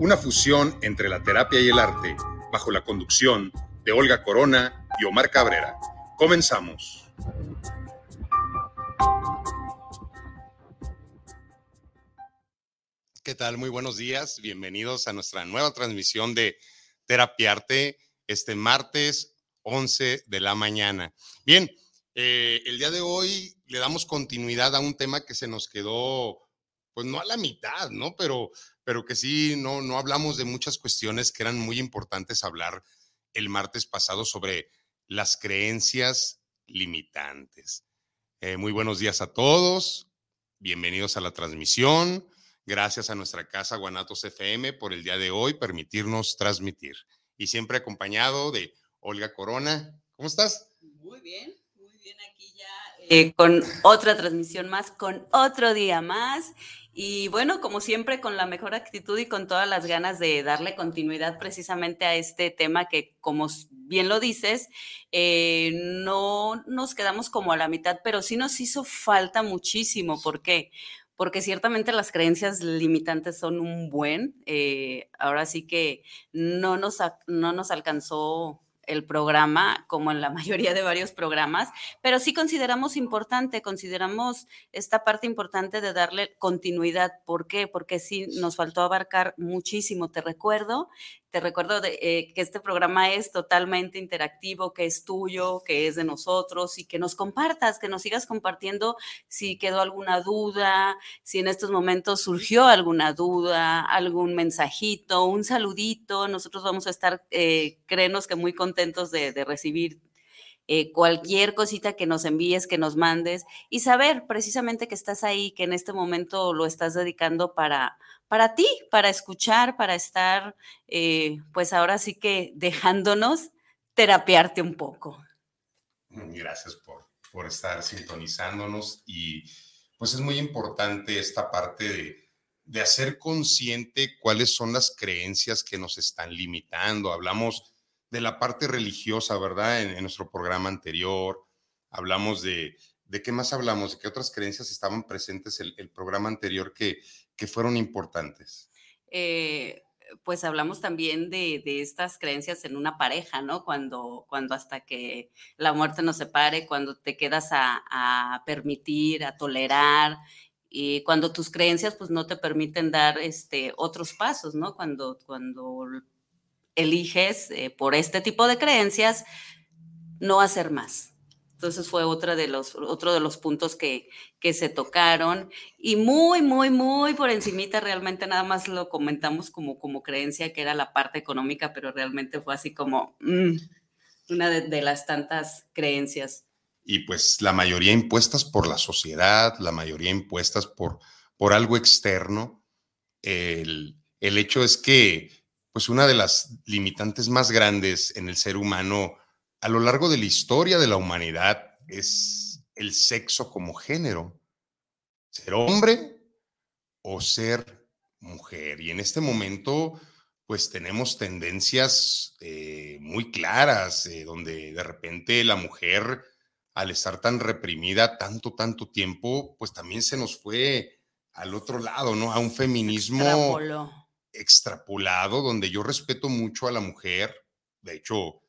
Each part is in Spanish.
una fusión entre la terapia y el arte, bajo la conducción de Olga Corona y Omar Cabrera. Comenzamos. ¿Qué tal? Muy buenos días. Bienvenidos a nuestra nueva transmisión de Terapiarte este martes 11 de la mañana. Bien, eh, el día de hoy le damos continuidad a un tema que se nos quedó, pues no a la mitad, ¿no? Pero, pero que sí, no, no hablamos de muchas cuestiones que eran muy importantes hablar el martes pasado sobre las creencias limitantes. Eh, muy buenos días a todos. Bienvenidos a la transmisión. Gracias a nuestra casa Guanatos FM por el día de hoy permitirnos transmitir. Y siempre acompañado de Olga Corona. ¿Cómo estás? Muy bien, muy bien aquí ya. Eh, con otra transmisión más, con otro día más. Y bueno, como siempre, con la mejor actitud y con todas las ganas de darle continuidad precisamente a este tema que, como bien lo dices, eh, no nos quedamos como a la mitad, pero sí nos hizo falta muchísimo. ¿Por qué? porque ciertamente las creencias limitantes son un buen. Eh, ahora sí que no nos, no nos alcanzó el programa, como en la mayoría de varios programas, pero sí consideramos importante, consideramos esta parte importante de darle continuidad. ¿Por qué? Porque sí nos faltó abarcar muchísimo. Te recuerdo te recuerdo eh, que este programa es totalmente interactivo, que es tuyo, que es de nosotros y que nos compartas, que nos sigas compartiendo si quedó alguna duda, si en estos momentos surgió alguna duda, algún mensajito, un saludito. Nosotros vamos a estar, eh, créenos que muy contentos de, de recibir eh, cualquier cosita que nos envíes, que nos mandes y saber precisamente que estás ahí, que en este momento lo estás dedicando para, para ti, para escuchar, para estar, eh, pues ahora sí que dejándonos terapiarte un poco. Gracias por, por estar sintonizándonos y pues es muy importante esta parte de, de hacer consciente cuáles son las creencias que nos están limitando. Hablamos de la parte religiosa, ¿verdad? En, nuestro programa anterior, hablamos de, ¿de qué más hablamos? ¿De qué otras creencias estaban presentes el, el programa anterior que, que fueron importantes? Eh, pues hablamos también de, estas creencias en una pareja, ¿no? Cuando, cuando hasta que la muerte nos separe, cuando te quedas a, a permitir, a tolerar, y cuando tus creencias pues no te permiten dar este, otros pasos, ¿no? Cuando, cuando eliges eh, por este tipo de creencias no hacer más. Entonces fue otra de los, otro de los puntos que, que se tocaron y muy, muy, muy por encimita realmente nada más lo comentamos como, como creencia que era la parte económica, pero realmente fue así como mm, una de, de, las tantas creencias. Y pues la mayoría impuestas por la sociedad, la mayoría impuestas por, por algo externo. El, el hecho es que pues una de las limitantes más grandes en el ser humano a lo largo de la historia de la humanidad es el sexo como género. Ser hombre o ser mujer. Y en este momento, pues tenemos tendencias eh, muy claras, eh, donde de repente la mujer, al estar tan reprimida tanto, tanto tiempo, pues también se nos fue al otro lado, ¿no? A un feminismo extrapolado, donde yo respeto mucho a la mujer. De hecho,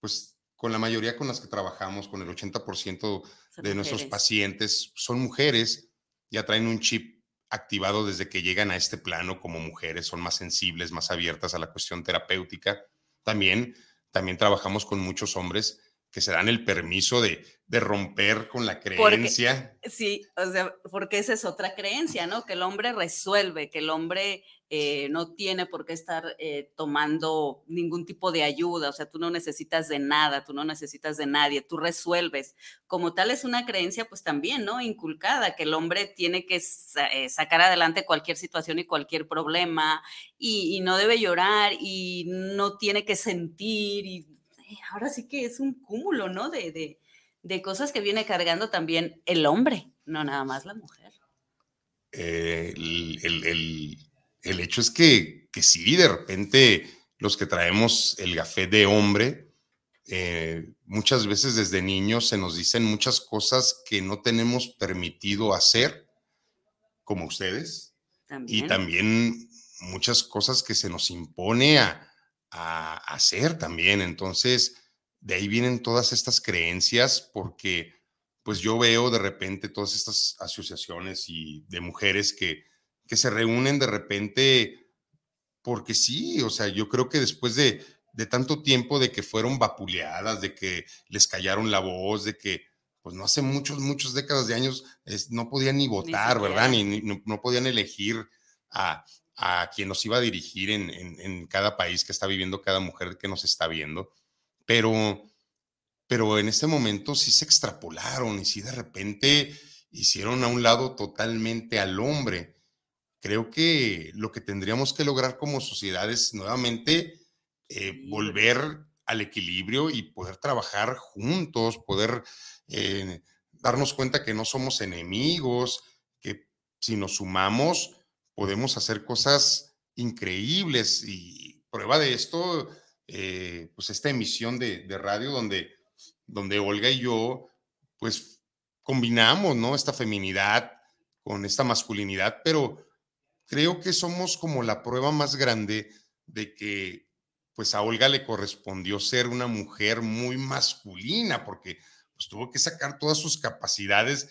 pues con la mayoría con las que trabajamos, con el 80% de nuestros pacientes son mujeres, ya traen un chip activado desde que llegan a este plano como mujeres, son más sensibles, más abiertas a la cuestión terapéutica. También, también trabajamos con muchos hombres, que se dan el permiso de, de romper con la creencia. sí, o sea, porque esa es otra creencia, ¿no? Que el hombre resuelve, que el hombre eh, no tiene por qué estar eh, tomando ningún tipo de ayuda, o sea, tú no necesitas de nada, tú no necesitas de nadie, tú resuelves. Como tal es una creencia, pues también, ¿no? Inculcada, que el hombre tiene que eh, sacar adelante cualquier situación y cualquier problema y, no debe llorar y no tiene que sentir y ahora sí que es un cúmulo, ¿no? de de cosas que viene cargando también el hombre, no nada más la mujer. Eh, el, hecho es que, que sí, de repente los que traemos el café de hombre, eh, muchas veces desde niños se nos dicen muchas cosas que no tenemos permitido hacer, como ustedes, y también muchas cosas que se nos impone a, a hacer también. Entonces, de ahí vienen todas estas creencias porque pues yo veo de repente todas estas asociaciones y de mujeres que, que se reúnen de repente porque sí, o sea, yo creo que después de, de tanto tiempo de que fueron vapuleadas, de que les callaron la voz, de que pues no hace muchos, muchas décadas de años no podían ni votar, ¿verdad? Ni, no, podían elegir a, a, quien nos iba a dirigir en, en, en, cada país que está viviendo, cada mujer que nos está viendo pero, pero en este momento sí se extrapolaron y sí de repente hicieron a un lado totalmente al hombre. Creo que lo que tendríamos que lograr como sociedad es nuevamente eh, volver al equilibrio y poder trabajar juntos, poder eh, darnos cuenta que no somos enemigos, que si nos sumamos podemos hacer cosas increíbles y prueba de esto eh, pues esta emisión de, radio donde, donde Olga y yo, pues combinamos, ¿no? Esta feminidad con esta masculinidad, pero creo que somos como la prueba más grande de que pues a Olga le correspondió ser una mujer muy masculina porque pues tuvo que sacar todas sus capacidades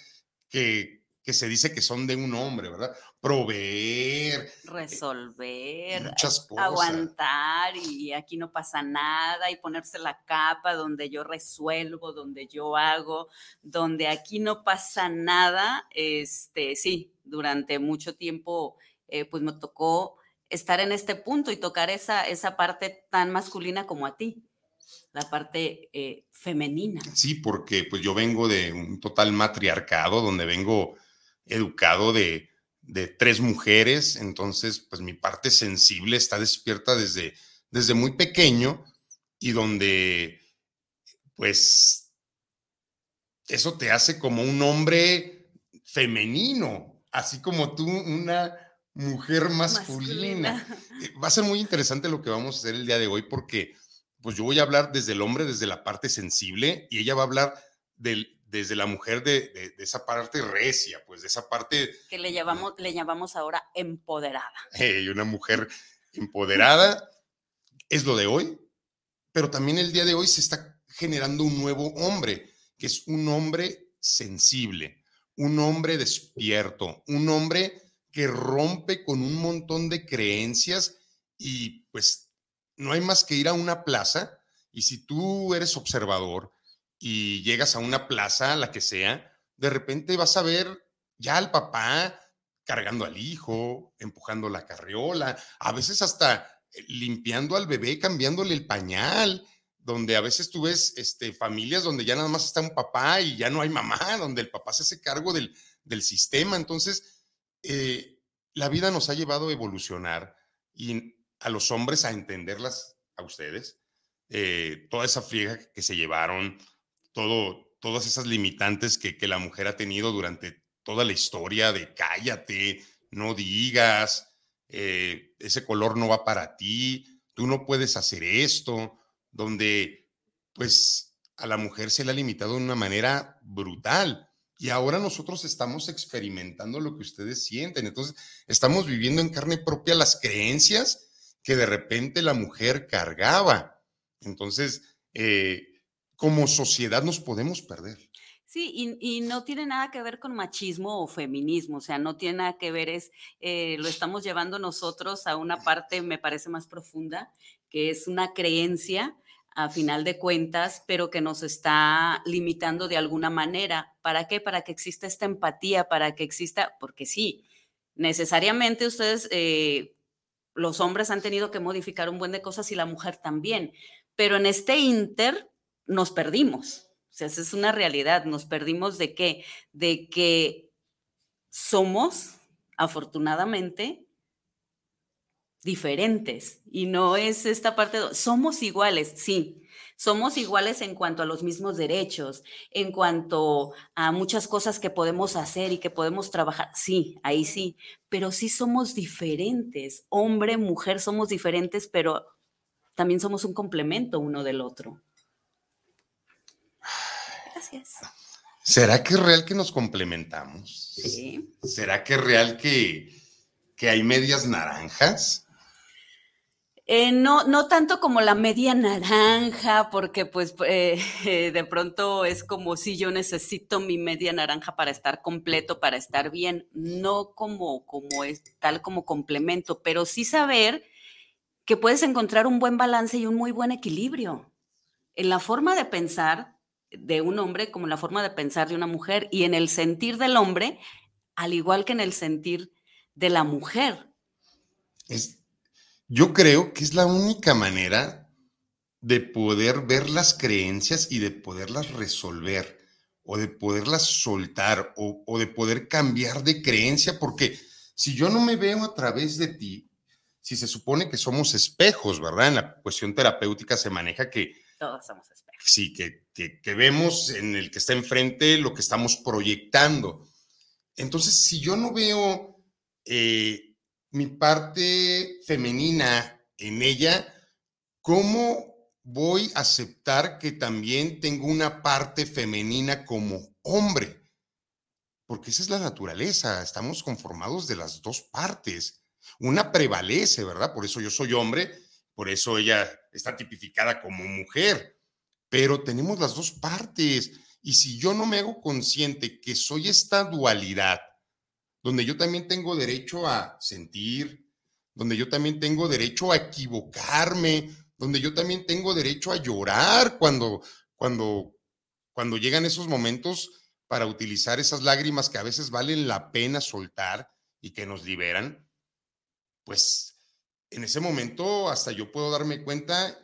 que que se dice que son de un hombre, ¿verdad? Proveer. Eh, Resolver. Muchas cosas. Aguantar y aquí no pasa nada y ponerse la capa donde yo resuelvo, donde yo hago, donde aquí no pasa nada. Este, sí, durante mucho tiempo, eh, pues me tocó estar en este punto y tocar esa, esa parte tan masculina como a ti la parte eh, femenina. Sí, porque pues yo vengo de un total matriarcado donde vengo educado de, de tres mujeres, entonces pues mi parte sensible está despierta desde, desde muy pequeño y donde pues eso te hace como un hombre femenino, así como tú una mujer masculina. Eh, va a ser muy interesante lo que vamos a hacer el día de hoy porque pues yo voy a hablar desde el hombre, desde la parte sensible y ella va a hablar del, desde la mujer de, esa parte recia, pues de esa parte... Que le llamamos, le llamamos ahora empoderada. y una mujer empoderada es lo de hoy, pero también el día de hoy se está generando un nuevo hombre, que es un hombre sensible, un hombre despierto, un hombre que rompe con un montón de creencias y pues no hay más que ir a una plaza y si tú eres observador, y llegas a una plaza, la que sea, de repente vas a ver ya al papá cargando al hijo, empujando la carriola, a veces hasta eh, limpiando al bebé, cambiándole el pañal, donde a veces tú ves este, familias donde ya nada más está un papá y ya no hay mamá, donde el papá se hace cargo del, del sistema. Entonces, eh, la vida nos ha llevado a evolucionar y a los hombres a entenderlas a ustedes, eh, toda esa friega que se llevaron, todas esas limitantes que, que, la mujer ha tenido durante toda la historia de cállate, no digas, eh, ese color no va para ti, tú no puedes hacer esto, donde pues a la mujer se le ha limitado de una manera brutal. Y ahora nosotros estamos experimentando lo que ustedes sienten. Entonces, estamos viviendo en carne propia las creencias que de repente la mujer cargaba. Entonces, eh, como sociedad nos podemos perder. Sí, y, no tiene nada que ver con machismo o feminismo, o sea, no tiene nada que ver, es, eh, lo estamos llevando nosotros a una parte, me parece más profunda, que es una creencia a final de cuentas, pero que nos está limitando de alguna manera. ¿Para qué? Para que exista esta empatía, para que exista, porque sí, necesariamente ustedes, eh, los hombres han tenido que modificar un buen de cosas y la mujer también, pero en este inter nos perdimos. O sea, esa es una realidad, nos perdimos de qué? De que somos, afortunadamente, diferentes y no es esta parte, somos iguales, sí, somos iguales en cuanto a los mismos derechos, en cuanto a muchas cosas que podemos hacer y que podemos trabajar, sí, ahí sí, pero sí somos diferentes, hombre, mujer, somos diferentes, pero también somos un complemento uno del otro. Gracias. ¿Será que es real que nos complementamos? Sí. ¿Será que es real que, que hay medias naranjas? Eh, no, no tanto como la media naranja, porque pues eh, de pronto es como si yo necesito mi media naranja para estar completo, para estar bien, no como, como es tal como complemento, pero sí saber que puedes encontrar un buen balance y un muy buen equilibrio en la forma de pensar de un hombre como la forma de pensar de una mujer y en el sentir del hombre, al igual que en el sentir de la mujer. Es, yo creo que es la única manera de poder ver las creencias y de poderlas resolver o de poderlas soltar o, o, de poder cambiar de creencia, porque si yo no me veo a través de ti, si se supone que somos espejos, ¿verdad? En la cuestión terapéutica se maneja que... Todos somos espejos. Sí, que, que, vemos en el que está enfrente lo que estamos proyectando. Entonces, si yo no veo... Eh, mi parte femenina en ella, ¿cómo voy a aceptar que también tengo una parte femenina como hombre? Porque esa es la naturaleza, estamos conformados de las dos partes. Una prevalece, ¿verdad? Por eso yo soy hombre, por eso ella está tipificada como mujer, pero tenemos las dos partes. Y si yo no me hago consciente que soy esta dualidad, donde yo también tengo derecho a sentir, donde yo también tengo derecho a equivocarme, donde yo también tengo derecho a llorar cuando, cuando, cuando llegan esos momentos para utilizar esas lágrimas que a veces valen la pena soltar y que nos liberan, pues en ese momento hasta yo puedo darme cuenta,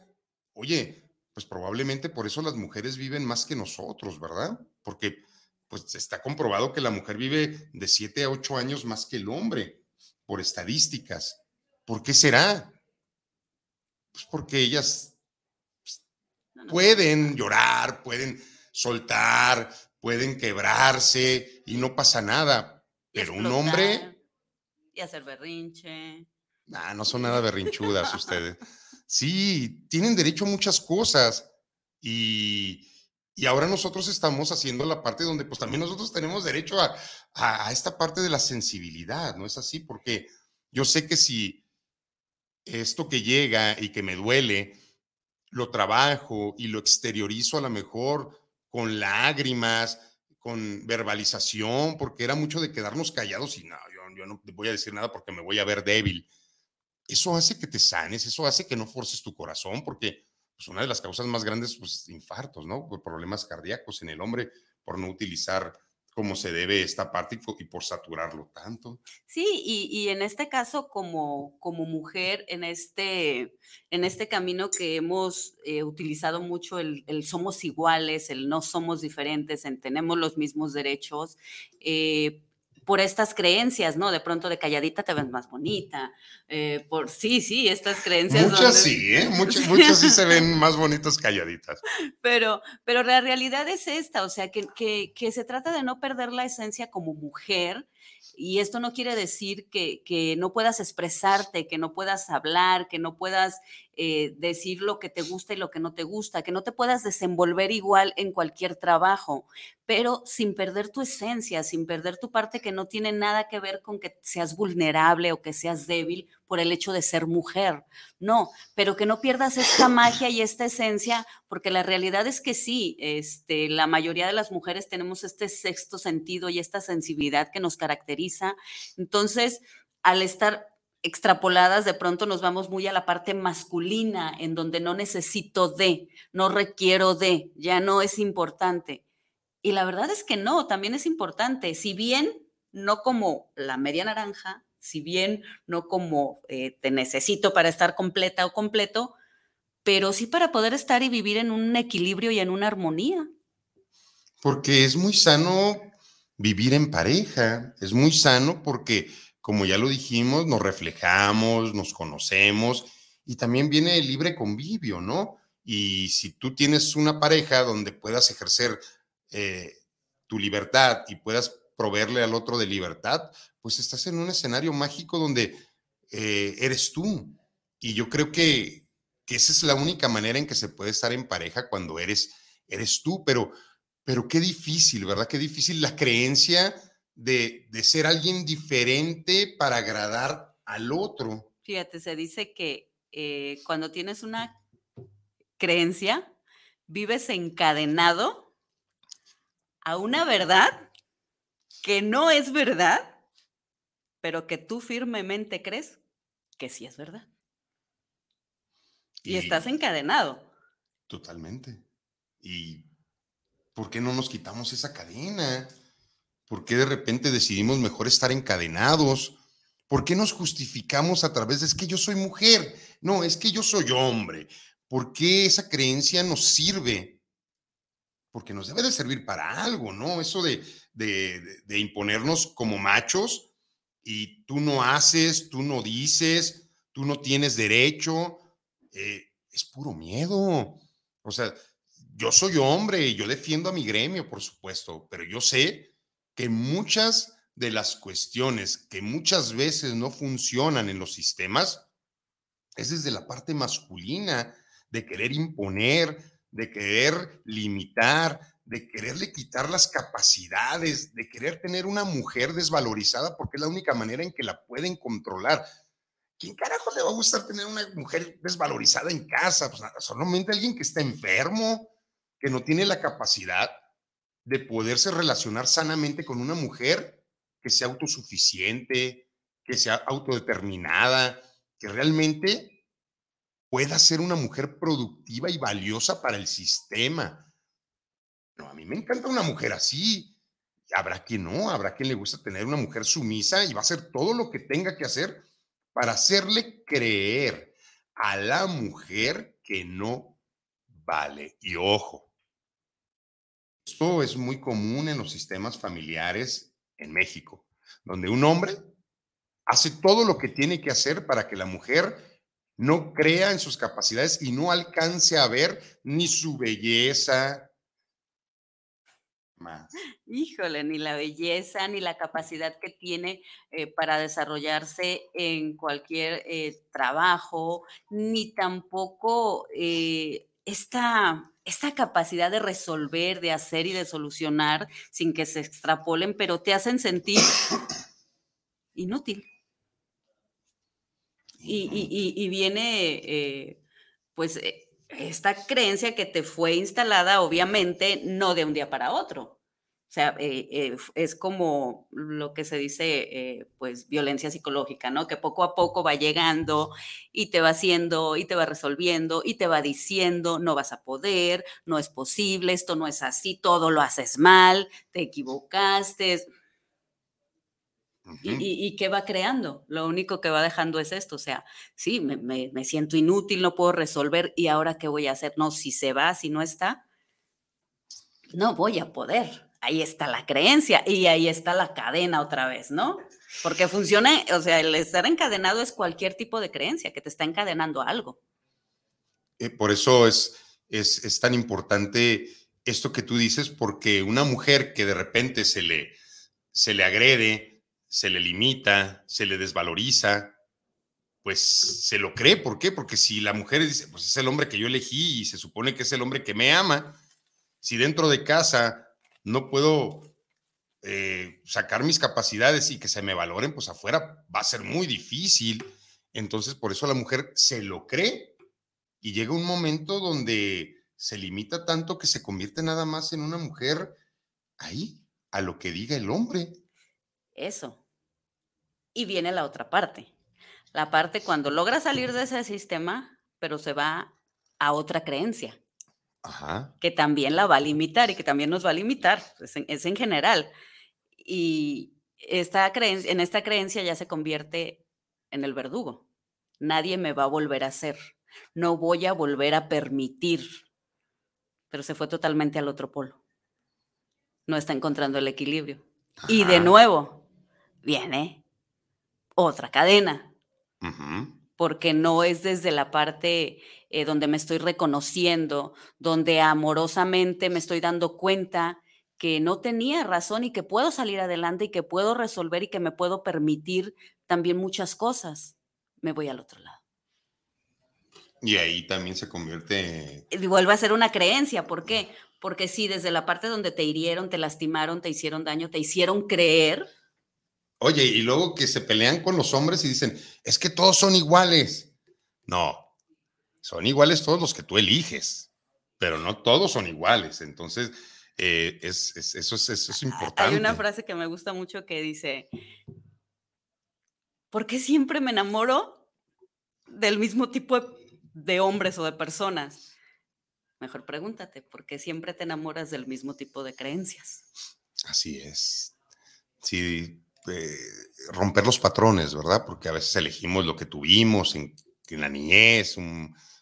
oye, pues probablemente por eso las mujeres viven más que nosotros, ¿verdad? Porque pues está comprobado que la mujer vive de 7 a 8 años más que el hombre, por estadísticas. ¿Por qué será? Pues porque ellas pues, pueden llorar, pueden soltar, pueden quebrarse y no pasa nada. Pero un hombre... Y hacer berrinche. Ah, no son nada berrinchudas ustedes. Sí, tienen derecho a muchas cosas y y ahora nosotros estamos haciendo la parte donde pues también nosotros tenemos derecho a, a, esta parte de la sensibilidad, ¿no es así? Porque yo sé que si esto que llega y que me duele, lo trabajo y lo exteriorizo a lo mejor con lágrimas, con verbalización, porque era mucho de quedarnos callados y no, yo, yo no voy a decir nada porque me voy a ver débil. Eso hace que te sanes, eso hace que no forces tu corazón, porque pues una de las causas más grandes, pues infartos, ¿no? Por problemas cardíacos en el hombre, por no utilizar como se debe esta parte y por saturarlo tanto. Sí, y, y, en este caso, como, como mujer, en este, en este camino que hemos eh, utilizado mucho, el, el, somos iguales, el no somos diferentes, en tenemos los mismos derechos, eh, por estas creencias, ¿no? De pronto de calladita te ves más bonita. Eh, por sí, sí, estas creencias. Muchas sí, ¿eh? Muchas, muchas sí se ven más bonitas calladitas. Pero, pero la realidad es esta, o sea, que, que, que se trata de no perder la esencia como mujer. Y esto no quiere decir que, que, no puedas expresarte, que no puedas hablar, que no puedas eh, decir lo que te gusta y lo que no te gusta, que no te puedas desenvolver igual en cualquier trabajo, pero sin perder tu esencia, sin perder tu parte que no tiene nada que ver con que seas vulnerable o que seas débil por el hecho de ser mujer. No, pero que no pierdas esta magia y esta esencia, porque la realidad es que sí, este, la mayoría de las mujeres tenemos este sexto sentido y esta sensibilidad que nos caracteriza. Entonces, al estar extrapoladas, de pronto nos vamos muy a la parte masculina, en donde no necesito de, no requiero de, ya no es importante. Y la verdad es que no, también es importante. Si bien no como la media naranja, si bien no como eh, te necesito para estar completa o completo, pero sí para poder estar y vivir en un equilibrio y en una armonía. Porque es muy sano vivir en pareja, es muy sano porque, como ya lo dijimos, nos reflejamos, nos conocemos y también viene el libre convivio, ¿no? Y si tú tienes una pareja donde puedas ejercer eh, tu libertad y puedas proveerle al otro de libertad, pues estás en un escenario mágico donde eh, eres tú. Y yo creo que, que, esa es la única manera en que se puede estar en pareja cuando eres, eres tú, pero, pero qué difícil, ¿verdad? Qué difícil la creencia de, de ser alguien diferente para agradar al otro. Fíjate, se dice que eh, cuando tienes una creencia, vives encadenado a una verdad que no es verdad, pero que tú firmemente crees que sí es verdad. Y, estás encadenado. Totalmente. ¿Y por qué no nos quitamos esa cadena? ¿Por qué de repente decidimos mejor estar encadenados? ¿Por qué nos justificamos a través de es que yo soy mujer? No, es que yo soy hombre. ¿Por qué esa creencia nos sirve? porque nos debe de servir para algo, ¿no? Eso de, de, imponernos como machos y tú no haces, tú no dices, tú no tienes derecho, eh, es puro miedo. O sea, yo soy hombre y yo defiendo a mi gremio, por supuesto, pero yo sé que muchas de las cuestiones que muchas veces no funcionan en los sistemas es desde la parte masculina de querer imponer, de querer limitar, de quererle quitar las capacidades, de querer tener una mujer desvalorizada porque es la única manera en que la pueden controlar. ¿Quién carajo le va a gustar tener una mujer desvalorizada en casa? Pues solamente alguien que está enfermo, que no tiene la capacidad de poderse relacionar sanamente con una mujer que sea autosuficiente, que sea autodeterminada, que realmente pueda ser una mujer productiva y valiosa para el sistema. No, a mí me encanta una mujer así. Habrá quien no, habrá quien le gusta tener una mujer sumisa y va a hacer todo lo que tenga que hacer para hacerle creer a la mujer que no vale. Y ojo, esto es muy común en los sistemas familiares en México, donde un hombre hace todo lo que tiene que hacer para que la mujer no crea en sus capacidades y no alcance a ver ni su belleza. Híjole, ni la belleza, ni la capacidad que tiene eh, para desarrollarse en cualquier eh, trabajo, ni tampoco eh, esta, esta capacidad de resolver, de hacer y de solucionar sin que se extrapolen, pero te hacen sentir inútil. Y, viene, eh, pues, eh, esta creencia que te fue instalada, obviamente, no de un día para otro. O sea, eh, es como lo que se dice, pues, violencia psicológica, ¿no? Que poco a poco va llegando y te va haciendo y te va resolviendo y te va diciendo, no vas a poder, no es posible, esto no es así, todo lo haces mal, te equivocaste ¿Y, qué va creando? Lo único que va dejando es esto, o sea, sí, me, siento inútil, no puedo resolver y ahora qué voy a hacer. No, si se va, si no está, no voy a poder. Ahí está la creencia y ahí está la cadena otra vez, ¿no? Porque funciona, o sea, el estar encadenado es cualquier tipo de creencia que te está encadenando algo. Eh, por eso es, es, es tan importante esto que tú dices, porque una mujer que de repente se le, se le agrede, se le limita, se le desvaloriza, pues se lo cree. ¿Por qué? Porque si la mujer dice, pues es el hombre que yo elegí y se supone que es el hombre que me ama, si dentro de casa no puedo eh, sacar mis capacidades y que se me valoren, pues afuera va a ser muy difícil. Entonces, por eso la mujer se lo cree y llega un momento donde se limita tanto que se convierte nada más en una mujer ahí, a lo que diga el hombre. Eso. Y viene la otra parte. la parte cuando logra salir de ese sistema, pero se va a otra creencia. Que también la va a limitar y que también nos va a limitar, es en, general. Y esta creencia, en esta creencia ya se convierte en el verdugo. Nadie me va a volver a hacer. No voy a volver a permitir. Pero se fue totalmente al otro polo. No está encontrando el equilibrio. Y de nuevo, viene otra cadena. Porque no es desde la parte eh, donde me estoy reconociendo, donde amorosamente me estoy dando cuenta que no tenía razón y que puedo salir adelante y que puedo resolver y que me puedo permitir también muchas cosas. Me voy al otro lado. Y ahí también se convierte... Y vuelve a ser una creencia. ¿Por qué? Porque sí, desde la parte donde te hirieron, te lastimaron, te hicieron daño, te hicieron creer. Oye, y luego que se pelean con los hombres y dicen, es que todos son iguales. No, son iguales todos los que tú eliges, pero no todos son iguales. Entonces, eh, es, eso, es, eso es importante. Hay una frase que me gusta mucho que dice, ¿por qué siempre me enamoro del mismo tipo de hombres o de personas? Mejor pregúntate, ¿por qué siempre te enamoras del mismo tipo de creencias? Así es. Sí, eh, romper los patrones, ¿verdad? Porque a veces elegimos lo que tuvimos en, la niñez,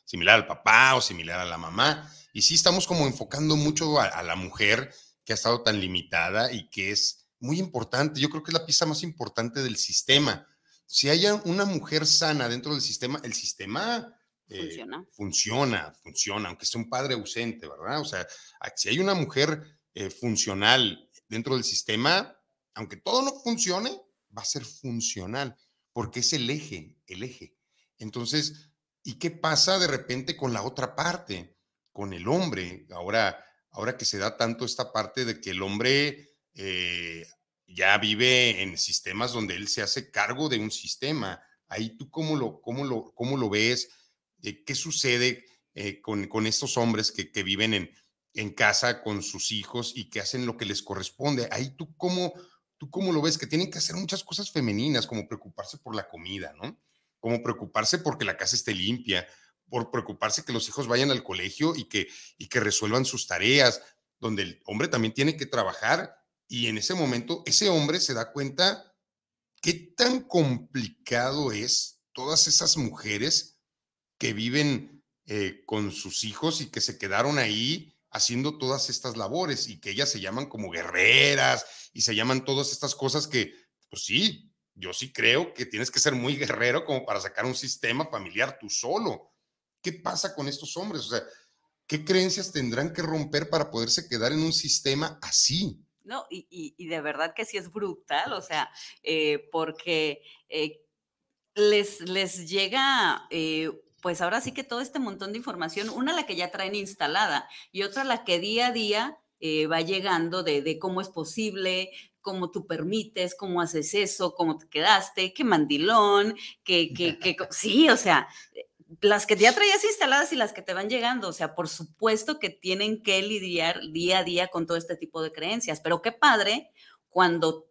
similar al papá o similar a la mamá. Y sí estamos como enfocando mucho a, la mujer que ha estado tan limitada y que es muy importante. Yo creo que es la pieza más importante del sistema. Si hay una mujer sana dentro del sistema, el sistema eh, funciona. funciona, funciona, aunque sea un padre ausente, ¿verdad? O sea, si hay una mujer eh, funcional dentro del sistema, aunque todo no funcione, va a ser funcional, porque es el eje, el eje. Entonces, ¿y qué pasa de repente con la otra parte, con el hombre? Ahora, ahora que se da tanto esta parte de que el hombre eh, ya vive en sistemas donde él se hace cargo de un sistema. Ahí tú cómo lo, cómo lo, cómo lo ves, eh, qué sucede eh, con, con, estos hombres que, que viven en, en, casa con sus hijos y que hacen lo que les corresponde. Ahí tú cómo, tú cómo lo ves, que tienen que hacer muchas cosas femeninas, como preocuparse por la comida, ¿no? Como preocuparse porque la casa esté limpia, por preocuparse que los hijos vayan al colegio y que, y que resuelvan sus tareas, donde el hombre también tiene que trabajar y en ese momento ese hombre se da cuenta qué tan complicado es todas esas mujeres que viven eh, con sus hijos y que se quedaron ahí haciendo todas estas labores y que ellas se llaman como guerreras y se llaman todas estas cosas que, pues sí, yo sí creo que tienes que ser muy guerrero como para sacar un sistema familiar tú solo. ¿Qué pasa con estos hombres? O sea, ¿qué creencias tendrán que romper para poderse quedar en un sistema así? No, y, de verdad que sí es brutal, o sea, eh, porque eh, les, les llega, eh, pues ahora sí que todo este montón de información, una la que ya traen instalada y otra la que día a día va llegando de, cómo es posible, cómo tú permites, cómo haces eso, cómo te quedaste, qué mandilón, que, que, que sí, o sea, las que ya traías instaladas y las que te van llegando, o sea, por supuesto que tienen que lidiar día a día con todo este tipo de creencias, pero qué padre cuando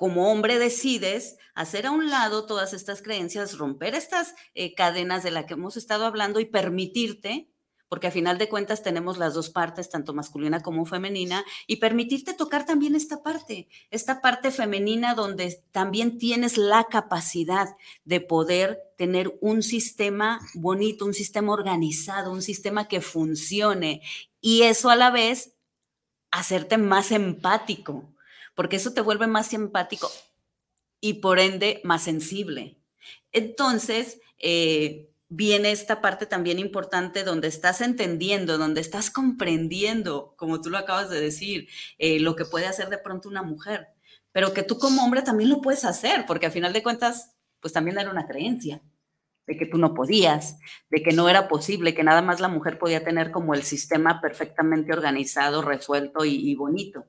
como hombre decides hacer a un lado todas estas creencias, romper estas eh, cadenas de las que hemos estado hablando y permitirte porque a final de cuentas tenemos las dos partes, tanto masculina como femenina, y permitirte tocar también esta parte, esta parte femenina donde también tienes la capacidad de poder tener un sistema bonito, un sistema organizado, un sistema que funcione, y eso a la vez hacerte más empático, porque eso te vuelve más empático y por ende más sensible. Entonces, eh, viene esta parte también importante donde estás entendiendo, donde estás comprendiendo, como tú lo acabas de decir, eh, lo que puede hacer de pronto una mujer, pero que tú como hombre también lo puedes hacer, porque a final de cuentas, pues también era una creencia de que tú no podías, de que no era posible, que nada más la mujer podía tener como el sistema perfectamente organizado, resuelto y, y bonito.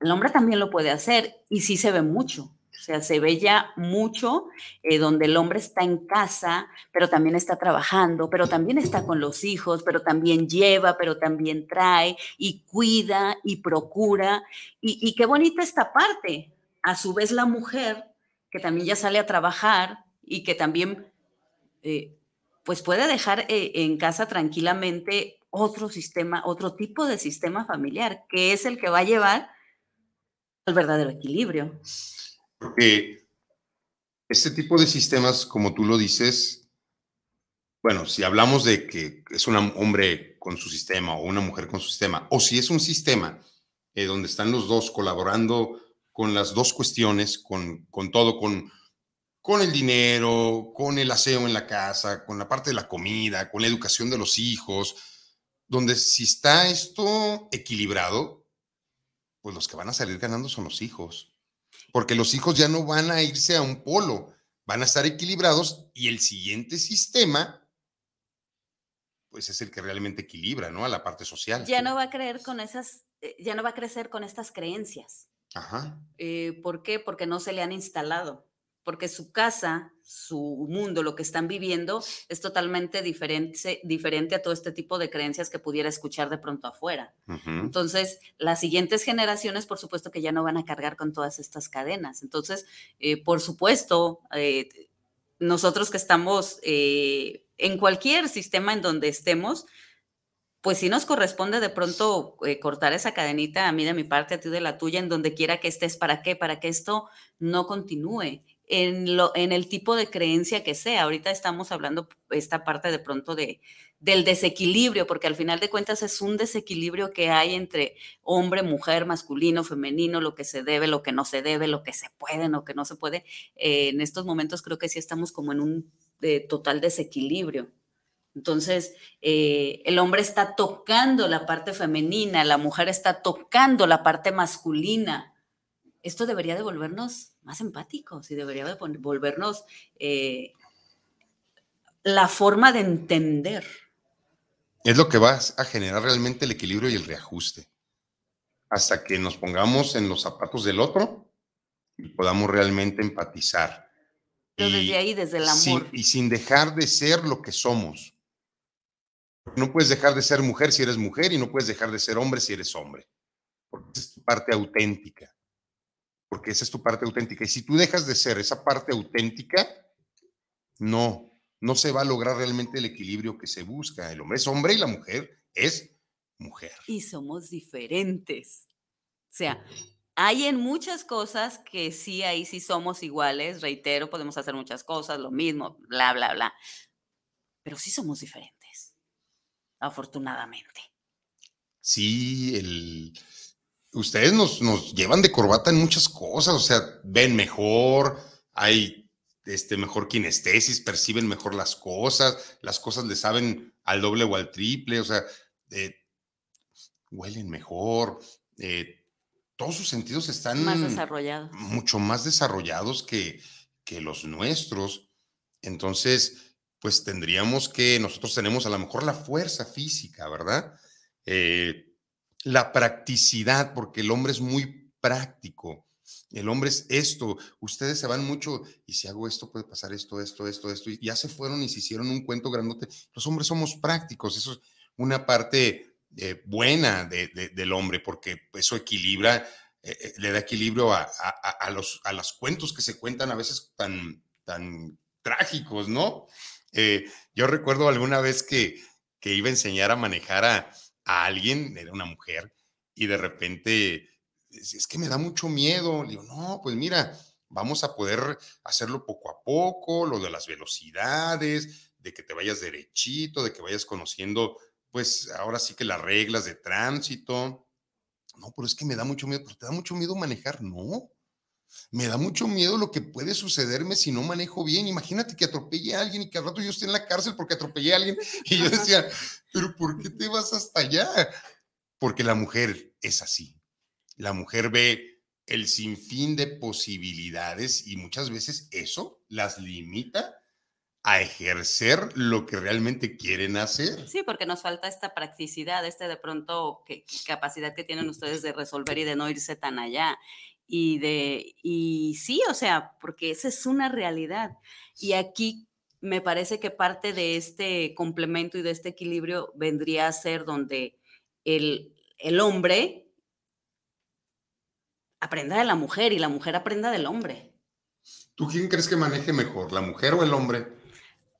El hombre también lo puede hacer y sí se ve mucho. O sea, se ve ya mucho eh, donde el hombre está en casa, pero también está trabajando, pero también está con los hijos, pero también lleva, pero también trae y cuida y procura. Y, y qué bonita esta parte. A su vez la mujer, que también ya sale a trabajar y que también eh, pues puede dejar eh, en casa tranquilamente otro sistema, otro tipo de sistema familiar, que es el que va a llevar al verdadero equilibrio. Porque este tipo de sistemas, como tú lo dices, bueno, si hablamos de que es un hombre con su sistema o una mujer con su sistema, o si es un sistema eh, donde están los dos colaborando con las dos cuestiones, con, con todo, con, con el dinero, con el aseo en la casa, con la parte de la comida, con la educación de los hijos, donde si está esto equilibrado, pues los que van a salir ganando son los hijos, porque los hijos ya no van a irse a un polo, van a estar equilibrados y el siguiente sistema, pues es el que realmente equilibra, ¿no? A la parte social. Ya no va a creer con esas, eh, ya no va a crecer con estas creencias. Ajá. Eh, ¿Por qué? Porque no se le han instalado porque su casa, su mundo, lo que están viviendo es totalmente diferente, diferente a todo este tipo de creencias que pudiera escuchar de pronto afuera. Entonces, las siguientes generaciones, por supuesto que ya no van a cargar con todas estas cadenas. Entonces, eh, por supuesto, eh, nosotros que estamos eh, en cualquier sistema en donde estemos, pues sí nos corresponde de pronto cortar esa cadenita, a mí de mi parte, a ti de la tuya, en donde quiera que estés, ¿para qué? Para que esto no continúe en, el tipo de creencia que sea. Ahorita estamos hablando esta parte de pronto de, del desequilibrio, porque al final de cuentas es un desequilibrio que hay entre hombre, mujer, masculino, femenino, lo que se debe, lo que no se debe, lo que se puede, lo que no se puede. Eh, en estos momentos creo que sí estamos como en un eh, total desequilibrio. Entonces, eh, el hombre está tocando la parte femenina, la mujer está tocando la parte masculina. Esto debería devolvernos más empáticos y debería volvernos eh, la forma de entender. Es lo que va a generar realmente el equilibrio y el reajuste. Hasta que nos pongamos en los zapatos del otro y podamos realmente empatizar. Pero desde ahí, desde el amor. y sin dejar de ser lo que somos. No puedes dejar de ser mujer si eres mujer y no puedes dejar de ser hombre si eres hombre. Porque es tu parte auténtica porque esa es tu parte auténtica. Y si tú dejas de ser esa parte auténtica, no, no se va a lograr realmente el equilibrio que se busca. El hombre es hombre y la mujer es mujer. Y somos diferentes. O sea, hay en muchas cosas que sí, ahí sí somos iguales, reitero, podemos hacer muchas cosas, lo mismo, bla, bla, bla. Pero sí somos diferentes, afortunadamente. Sí, el, ustedes nos, nos llevan de corbata en muchas cosas, o sea, ven mejor, hay este, mejor kinestesis, perciben mejor las cosas, las cosas le saben al doble o al triple, o sea, eh, huelen mejor, eh, todos sus sentidos están más desarrollados. mucho más desarrollados que, que los nuestros. Entonces, pues tendríamos que, nosotros tenemos a lo mejor la fuerza física, ¿verdad? Eh, la practicidad, porque el hombre es muy práctico. El hombre es esto. Ustedes se van mucho y si hago esto puede pasar esto, esto, esto, esto. Y ya se fueron y se hicieron un cuento grandote. Los hombres somos prácticos. Eso es una parte eh, buena del hombre porque eso equilibra, eh, eh, le da equilibrio a, los, a los cuentos que se cuentan a veces tan, tan trágicos, ¿no? yo recuerdo alguna vez que, que iba a enseñar a manejar a, a alguien, era una mujer, y de repente, es que me da mucho miedo. Le digo, no, pues mira, vamos a poder hacerlo poco a poco, lo de las velocidades, de que te vayas derechito, de que vayas conociendo, pues ahora sí que las reglas de tránsito. No, pero es que me da mucho miedo, pero te da mucho miedo manejar, no. Me da mucho miedo lo que puede sucederme si no manejo bien. Imagínate que atropelle a alguien y que al rato yo esté en la cárcel porque atropellé a alguien. Y yo decía, pero ¿por qué te vas hasta allá? Porque la mujer es así. La mujer ve el sinfín de posibilidades y muchas veces eso las limita a ejercer lo que realmente quieren hacer. Sí, porque nos falta esta practicidad, este de pronto capacidad que tienen ustedes de resolver y de no irse tan allá y de, y sí, o sea, porque esa es una realidad. Y aquí me parece que parte de este complemento y de este equilibrio vendría a ser donde el, el hombre aprenda de la mujer y la mujer aprenda del hombre. ¿Tú quién crees que maneje mejor, la mujer o el hombre?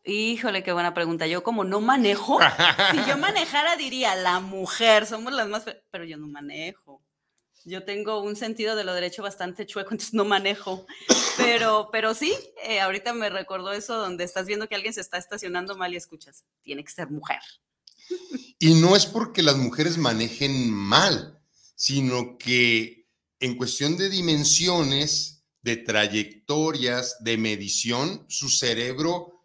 Híjole, qué buena pregunta. Yo como no manejo, si yo manejara diría la mujer, somos las más, pero yo no manejo. Yo tengo un sentido de lo derecho bastante chueco, entonces no manejo. Pero, pero sí, eh, ahorita me recordó eso donde estás viendo que alguien se está estacionando mal y escuchas, tiene que ser mujer. Y no es porque las mujeres manejen mal, sino que en cuestión de dimensiones, de trayectorias, de medición, su cerebro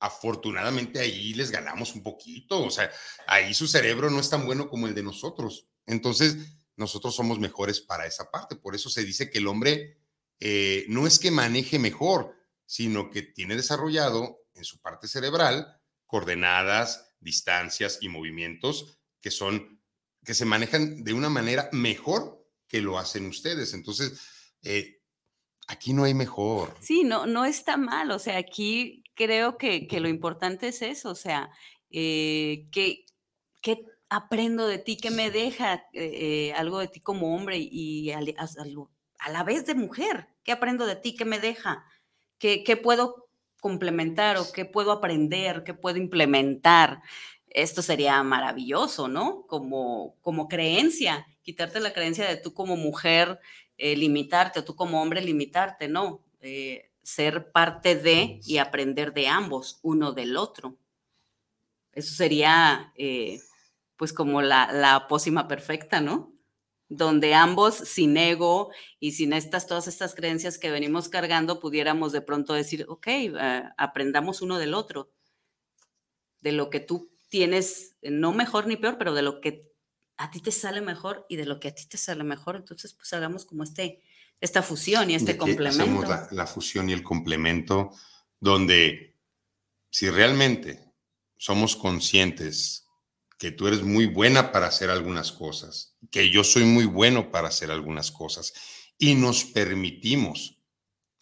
afortunadamente ahí les ganamos un poquito, o sea, ahí su cerebro no es tan bueno como el de nosotros. Entonces, nosotros somos mejores para esa parte. Por eso se dice que el hombre eh, no es que maneje mejor, sino que tiene desarrollado en su parte cerebral coordenadas, distancias y movimientos que son, que se manejan de una manera mejor que lo hacen ustedes. Entonces, eh, aquí no hay mejor. Sí, no, no está mal. O sea, aquí creo que, lo importante es eso, o sea, eh, que, aprendo de ti, que me deja eh, algo de ti como hombre y, a, la vez de mujer, ¿qué aprendo de ti, qué me deja, qué, puedo complementar o qué puedo aprender, qué puedo implementar. Esto sería maravilloso, ¿no? Como, como creencia, quitarte la creencia de tú como mujer eh, limitarte o tú como hombre limitarte, ¿no? ser parte de y aprender de ambos, uno del otro. Eso sería eh, pues como la, la pócima perfecta, ¿no? Donde ambos sin ego y sin estas, todas estas creencias que venimos cargando, pudiéramos de pronto decir, ok, eh, aprendamos uno del otro, de lo que tú tienes, no mejor ni peor, pero de lo que a ti te sale mejor y de lo que a ti te sale mejor, entonces pues hagamos como este, esta fusión y este complemento. Hacemos la, fusión y el complemento, donde si realmente somos conscientes que tú eres muy buena para hacer algunas cosas, que yo soy muy bueno para hacer algunas cosas, y nos permitimos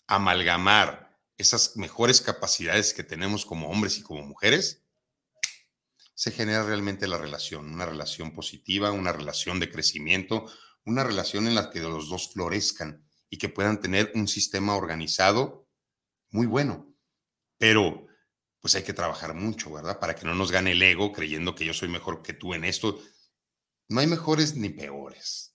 amalgamar esas mejores capacidades que tenemos como hombres y como mujeres, se genera realmente la relación, una relación positiva, una relación de crecimiento, una relación en la que los dos florezcan y que puedan tener un sistema organizado muy bueno. Pero pues hay que trabajar mucho, ¿verdad? Para que no nos gane el ego creyendo que yo soy mejor que tú en esto. No hay mejores ni peores.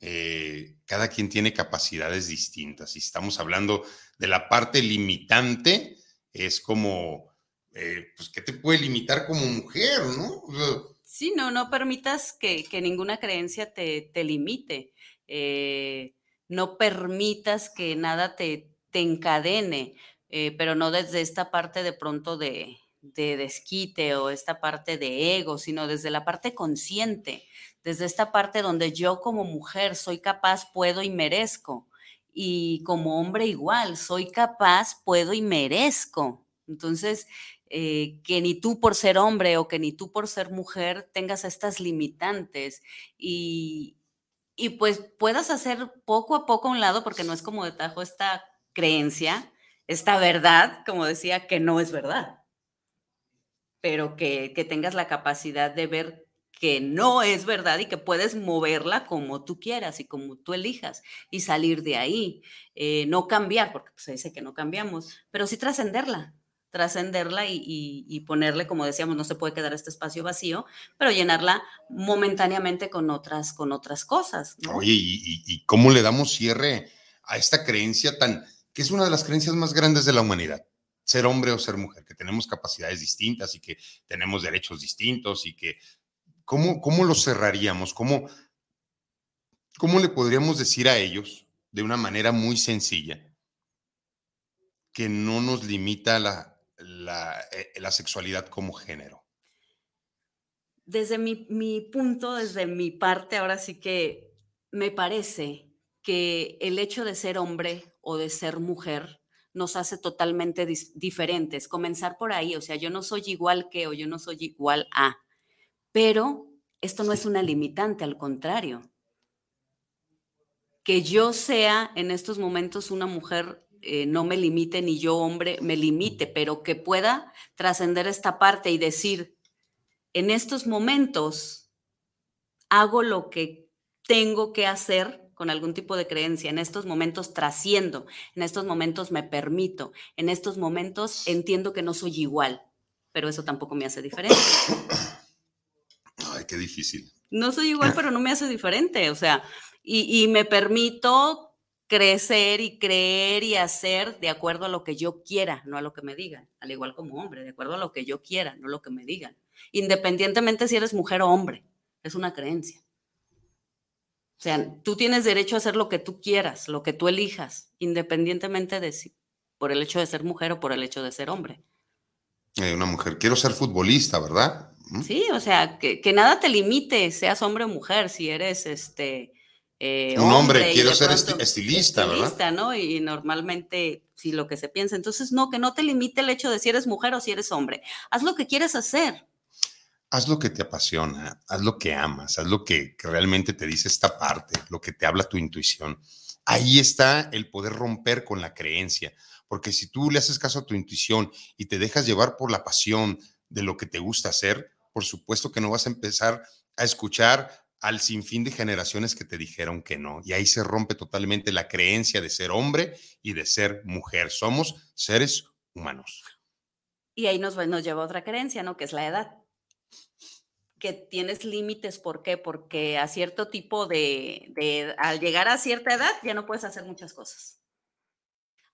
Eh, cada quien tiene capacidades distintas. Si estamos hablando de la parte limitante, es como, eh, pues, ¿qué te puede limitar como mujer, no? sí, no, no permitas que, ninguna creencia te, te limite. Eh, no permitas que nada te, te encadene, eh, pero no desde esta parte de pronto de, de desquite o esta parte de ego, sino desde la parte consciente, desde esta parte donde yo como mujer soy capaz, puedo y merezco. Y como hombre igual, soy capaz, puedo y merezco. Entonces, eh, que ni tú por ser hombre o que ni tú por ser mujer tengas estas limitantes y, y pues puedas hacer poco a poco a un lado, porque no es como de tajo esta creencia, esta verdad, como decía, que no es verdad, pero que, tengas la capacidad de ver que no es verdad y que puedes moverla como tú quieras y como tú elijas y salir de ahí, eh, no cambiar, porque pues, se dice que no cambiamos, pero sí trascenderla, trascenderla y, ponerle, como decíamos, no se puede quedar este espacio vacío, pero llenarla momentáneamente con otras, con otras cosas. Oye, ¿y, cómo le damos cierre a esta creencia tan, es una de las creencias más grandes de la humanidad? Ser hombre o ser mujer, que tenemos capacidades distintas y que tenemos derechos distintos y que, ¿cómo, cómo lo cerraríamos? ¿Cómo, ¿Cómo le podríamos decir a ellos de una manera muy sencilla? que no nos limita la, eh, la, sexualidad como género? Desde mi, mi punto, desde mi parte, ahora sí que me parece que el hecho de ser hombre o de ser mujer nos hace totalmente diferentes. Comenzar por ahí, o sea, yo no soy igual que o yo no soy igual a, pero esto no es una limitante, al contrario. Que yo sea en estos momentos una mujer eh, no me limite ni yo, hombre, me limite, pero que pueda trascender esta parte y decir, en estos momentos hago lo que tengo que hacer con algún tipo de creencia. En estos momentos trasciendo, en estos momentos me permito, en estos momentos entiendo que no soy igual, pero eso tampoco me hace diferente. Ay, qué difícil. No soy igual, pero no me hace diferente, o sea, y, y me permito crecer y creer y hacer de acuerdo a lo que yo quiera, no a lo que me digan, al igual como hombre, de acuerdo a lo que yo quiera, no lo que me digan, independientemente si eres mujer o hombre, es una creencia. O sea, tú tienes derecho a hacer lo que tú quieras, lo que tú elijas, independientemente de si por el hecho de ser mujer o por el hecho de ser hombre. Eh, una mujer, quiero ser futbolista, ¿verdad? ¿Mm? Sí, o sea, que, que, nada te limite, seas hombre o mujer, si eres este eh, un hombre, quiero ser estilista, estilista, ¿no? Y normalmente, si lo que se piensa, entonces no, que no te limite el hecho de si eres mujer o si eres hombre. Haz lo que quieres hacer. Haz lo que te apasiona, haz lo que amas, haz lo que, realmente te dice esta parte, lo que te habla tu intuición. Ahí está el poder romper con la creencia, porque si tú le haces caso a tu intuición y te dejas llevar por la pasión de lo que te gusta hacer, por supuesto que no vas a empezar a escuchar al sinfín de generaciones que te dijeron que no. Y ahí se rompe totalmente la creencia de ser hombre y de ser mujer. Somos seres humanos. Y ahí nos, nos lleva otra creencia, ¿no? Que es la edad. Que tienes límites, ¿por qué? Porque a cierto tipo de, al llegar a cierta edad ya no puedes hacer muchas cosas.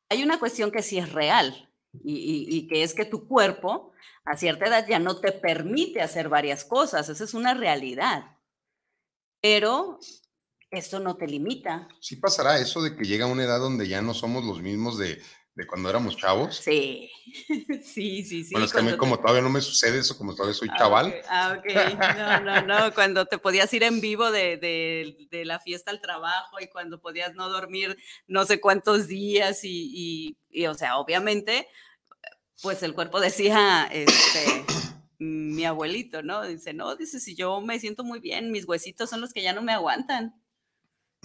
Hay una cuestión que sí es real y, y, y que es que tu cuerpo a cierta edad ya no te permite hacer varias cosas. Esa es una realidad pero esto no te limita. Sí pasará eso de que llega una edad donde ya no somos los mismos de, de cuando éramos chavos. Sí, sí, sí, sí. Bueno, es que a mí como todavía no me sucede eso, como todavía soy ah, chaval. Ah, ok. No, no, no, cuando te podías ir en vivo de, de, de, la fiesta al trabajo y cuando podías no dormir no sé cuántos días y, y, y o sea, obviamente, pues el cuerpo decía, este mi abuelito, ¿no? Dice, no, dice, si yo me siento muy bien, mis huesitos son los que ya no me aguantan.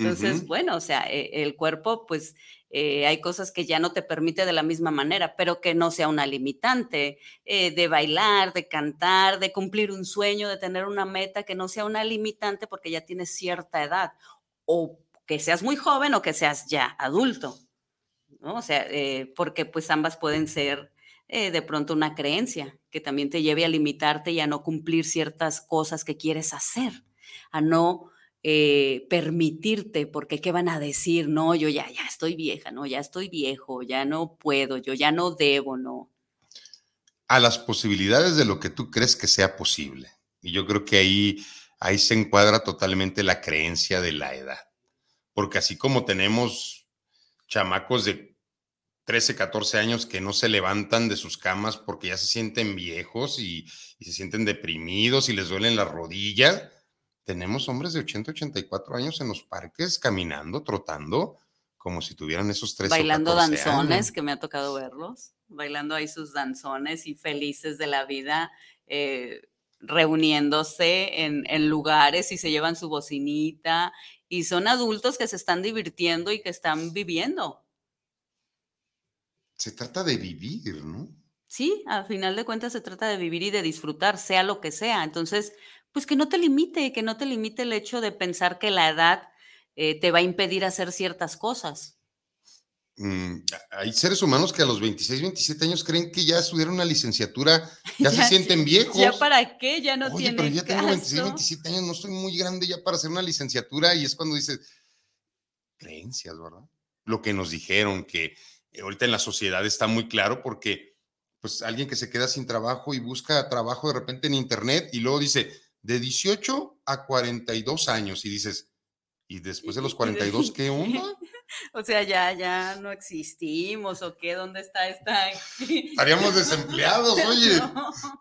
Entonces, bueno, o sea, e, el cuerpo, pues eh, hay cosas que ya no te permite de la misma manera, pero que no sea una limitante eh, de bailar, de cantar, de cumplir un sueño, de tener una meta, que no sea una limitante porque ya tienes cierta edad o que seas muy joven o que seas ya adulto, ¿no? O sea, eh, porque pues ambas pueden ser de pronto una creencia que también te lleve a limitarte y a no cumplir ciertas cosas que quieres hacer, a no eh, permitirte, porque ¿qué van a decir? No, yo ya, ya estoy vieja, no, ya estoy viejo, ya no puedo, yo ya no debo, no. A las posibilidades de lo que tú crees que sea posible. Y yo creo que ahí, ahí se encuadra totalmente la creencia de la edad. Porque así como tenemos chamacos de 13, 14 años que no se levantan de sus camas porque ya se sienten viejos y, se sienten deprimidos y les duelen las rodillas. Tenemos hombres de 80, 84 años en los parques caminando, trotando, como si tuvieran esos tres. Bailando danzones, que me ha tocado verlos, bailando ahí sus danzones y felices de la vida, eh, reuniéndose en, en lugares y se llevan su bocinita y son adultos que se están divirtiendo y que están viviendo se trata de vivir, ¿no? Sí, al final de cuentas se trata de vivir y de disfrutar, sea lo que sea. Entonces, pues que no te limite, que no te limite el hecho de pensar que la edad eh, te va a impedir hacer ciertas cosas. Mm, hay seres humanos que a los 26, 27 años creen que ya estudiaron una licenciatura, ya, se sienten viejos. ¿Ya para qué? Ya no Oye, pero ya tengo 26, 27 años, no estoy muy grande ya para hacer una licenciatura y es cuando dices, creencias, ¿verdad? Lo que nos dijeron, que eh, ahorita en la sociedad está muy claro porque pues alguien que se queda sin trabajo y busca trabajo de repente en internet y luego dice de 18 a 42 años y dices, ¿y después de los 42 qué onda? O sea, ya, ya no existimos, o qué, ¿dónde está esta? Estaríamos desempleados, oye.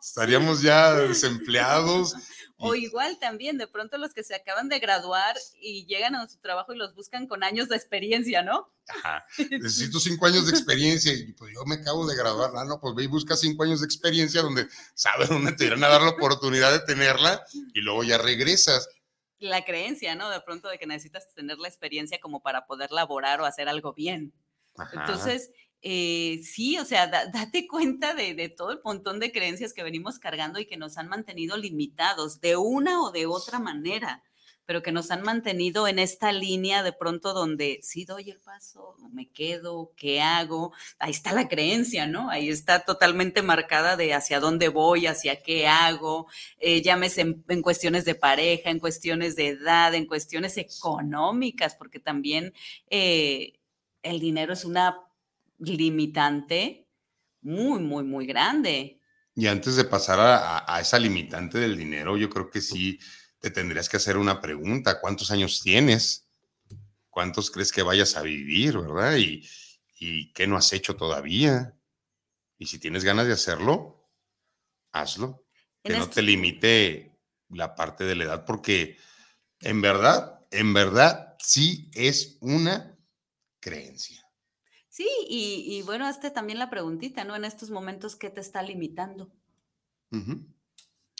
Estaríamos ya desempleados o igual también, de pronto los que se acaban de graduar y llegan a su trabajo y los buscan con años de experiencia, ¿no? Ajá. Necesito cinco años de experiencia y pues yo me acabo de graduar. Ah, no, pues ve y busca cinco años de experiencia donde sabes dónde te irán a dar la oportunidad de tenerla y luego ya regresas. La creencia, ¿no? De pronto de que necesitas tener la experiencia como para poder laborar o hacer algo bien. Ajá. Entonces, eh, sí, o sea, date cuenta de, de, todo el montón de creencias que venimos cargando y que nos han mantenido limitados de una o de otra manera. Pero que nos han mantenido en esta línea de pronto donde sí doy el paso, me quedo, ¿qué hago? Ahí está la creencia, ¿no? Ahí está totalmente marcada de hacia dónde voy, hacia qué hago, eh, llámese en, cuestiones de pareja, en cuestiones de edad, en cuestiones económicas, porque también eh, el dinero es una limitante muy, muy, muy grande. Y antes de pasar a, esa limitante del dinero, yo creo que sí te tendrías que hacer una pregunta. ¿Cuántos años tienes? ¿Cuántos crees que vayas a vivir, verdad? Y, y qué no has hecho todavía. Y si tienes ganas de hacerlo, hazlo. Que no te limite la parte de la edad, porque en verdad, en verdad, sí es una creencia. Sí, y, bueno, este también la preguntita, ¿no? En estos momentos, ¿qué te está limitando?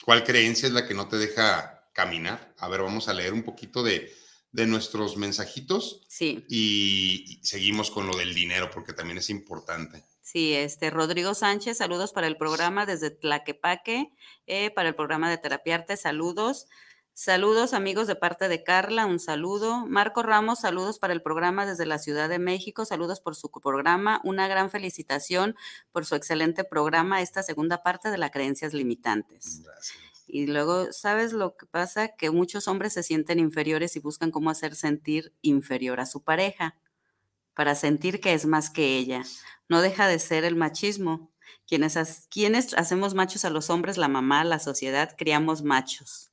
¿Cuál creencia es la que no te deja caminar? A ver, vamos a leer un poquito de, nuestros mensajitos. Sí. Y, seguimos con lo del dinero, porque también es importante. Sí, este Rodrigo Sánchez, saludos para el programa desde Tlaquepaque, eh, para el programa de Terapiarte, saludos. Saludos amigos de parte de Carla, un saludo. Marco Ramos, saludos para el programa desde la Ciudad de México, saludos por su programa, una gran felicitación por su excelente programa, esta segunda parte de las creencias limitantes. Gracias. Y luego, ¿sabes lo que pasa? Que muchos hombres se sienten inferiores y buscan cómo hacer sentir inferior a su pareja, para sentir que es más que ella. No deja de ser el machismo. Quienes, quienes hacemos machos a los hombres, la mamá, la sociedad, criamos machos.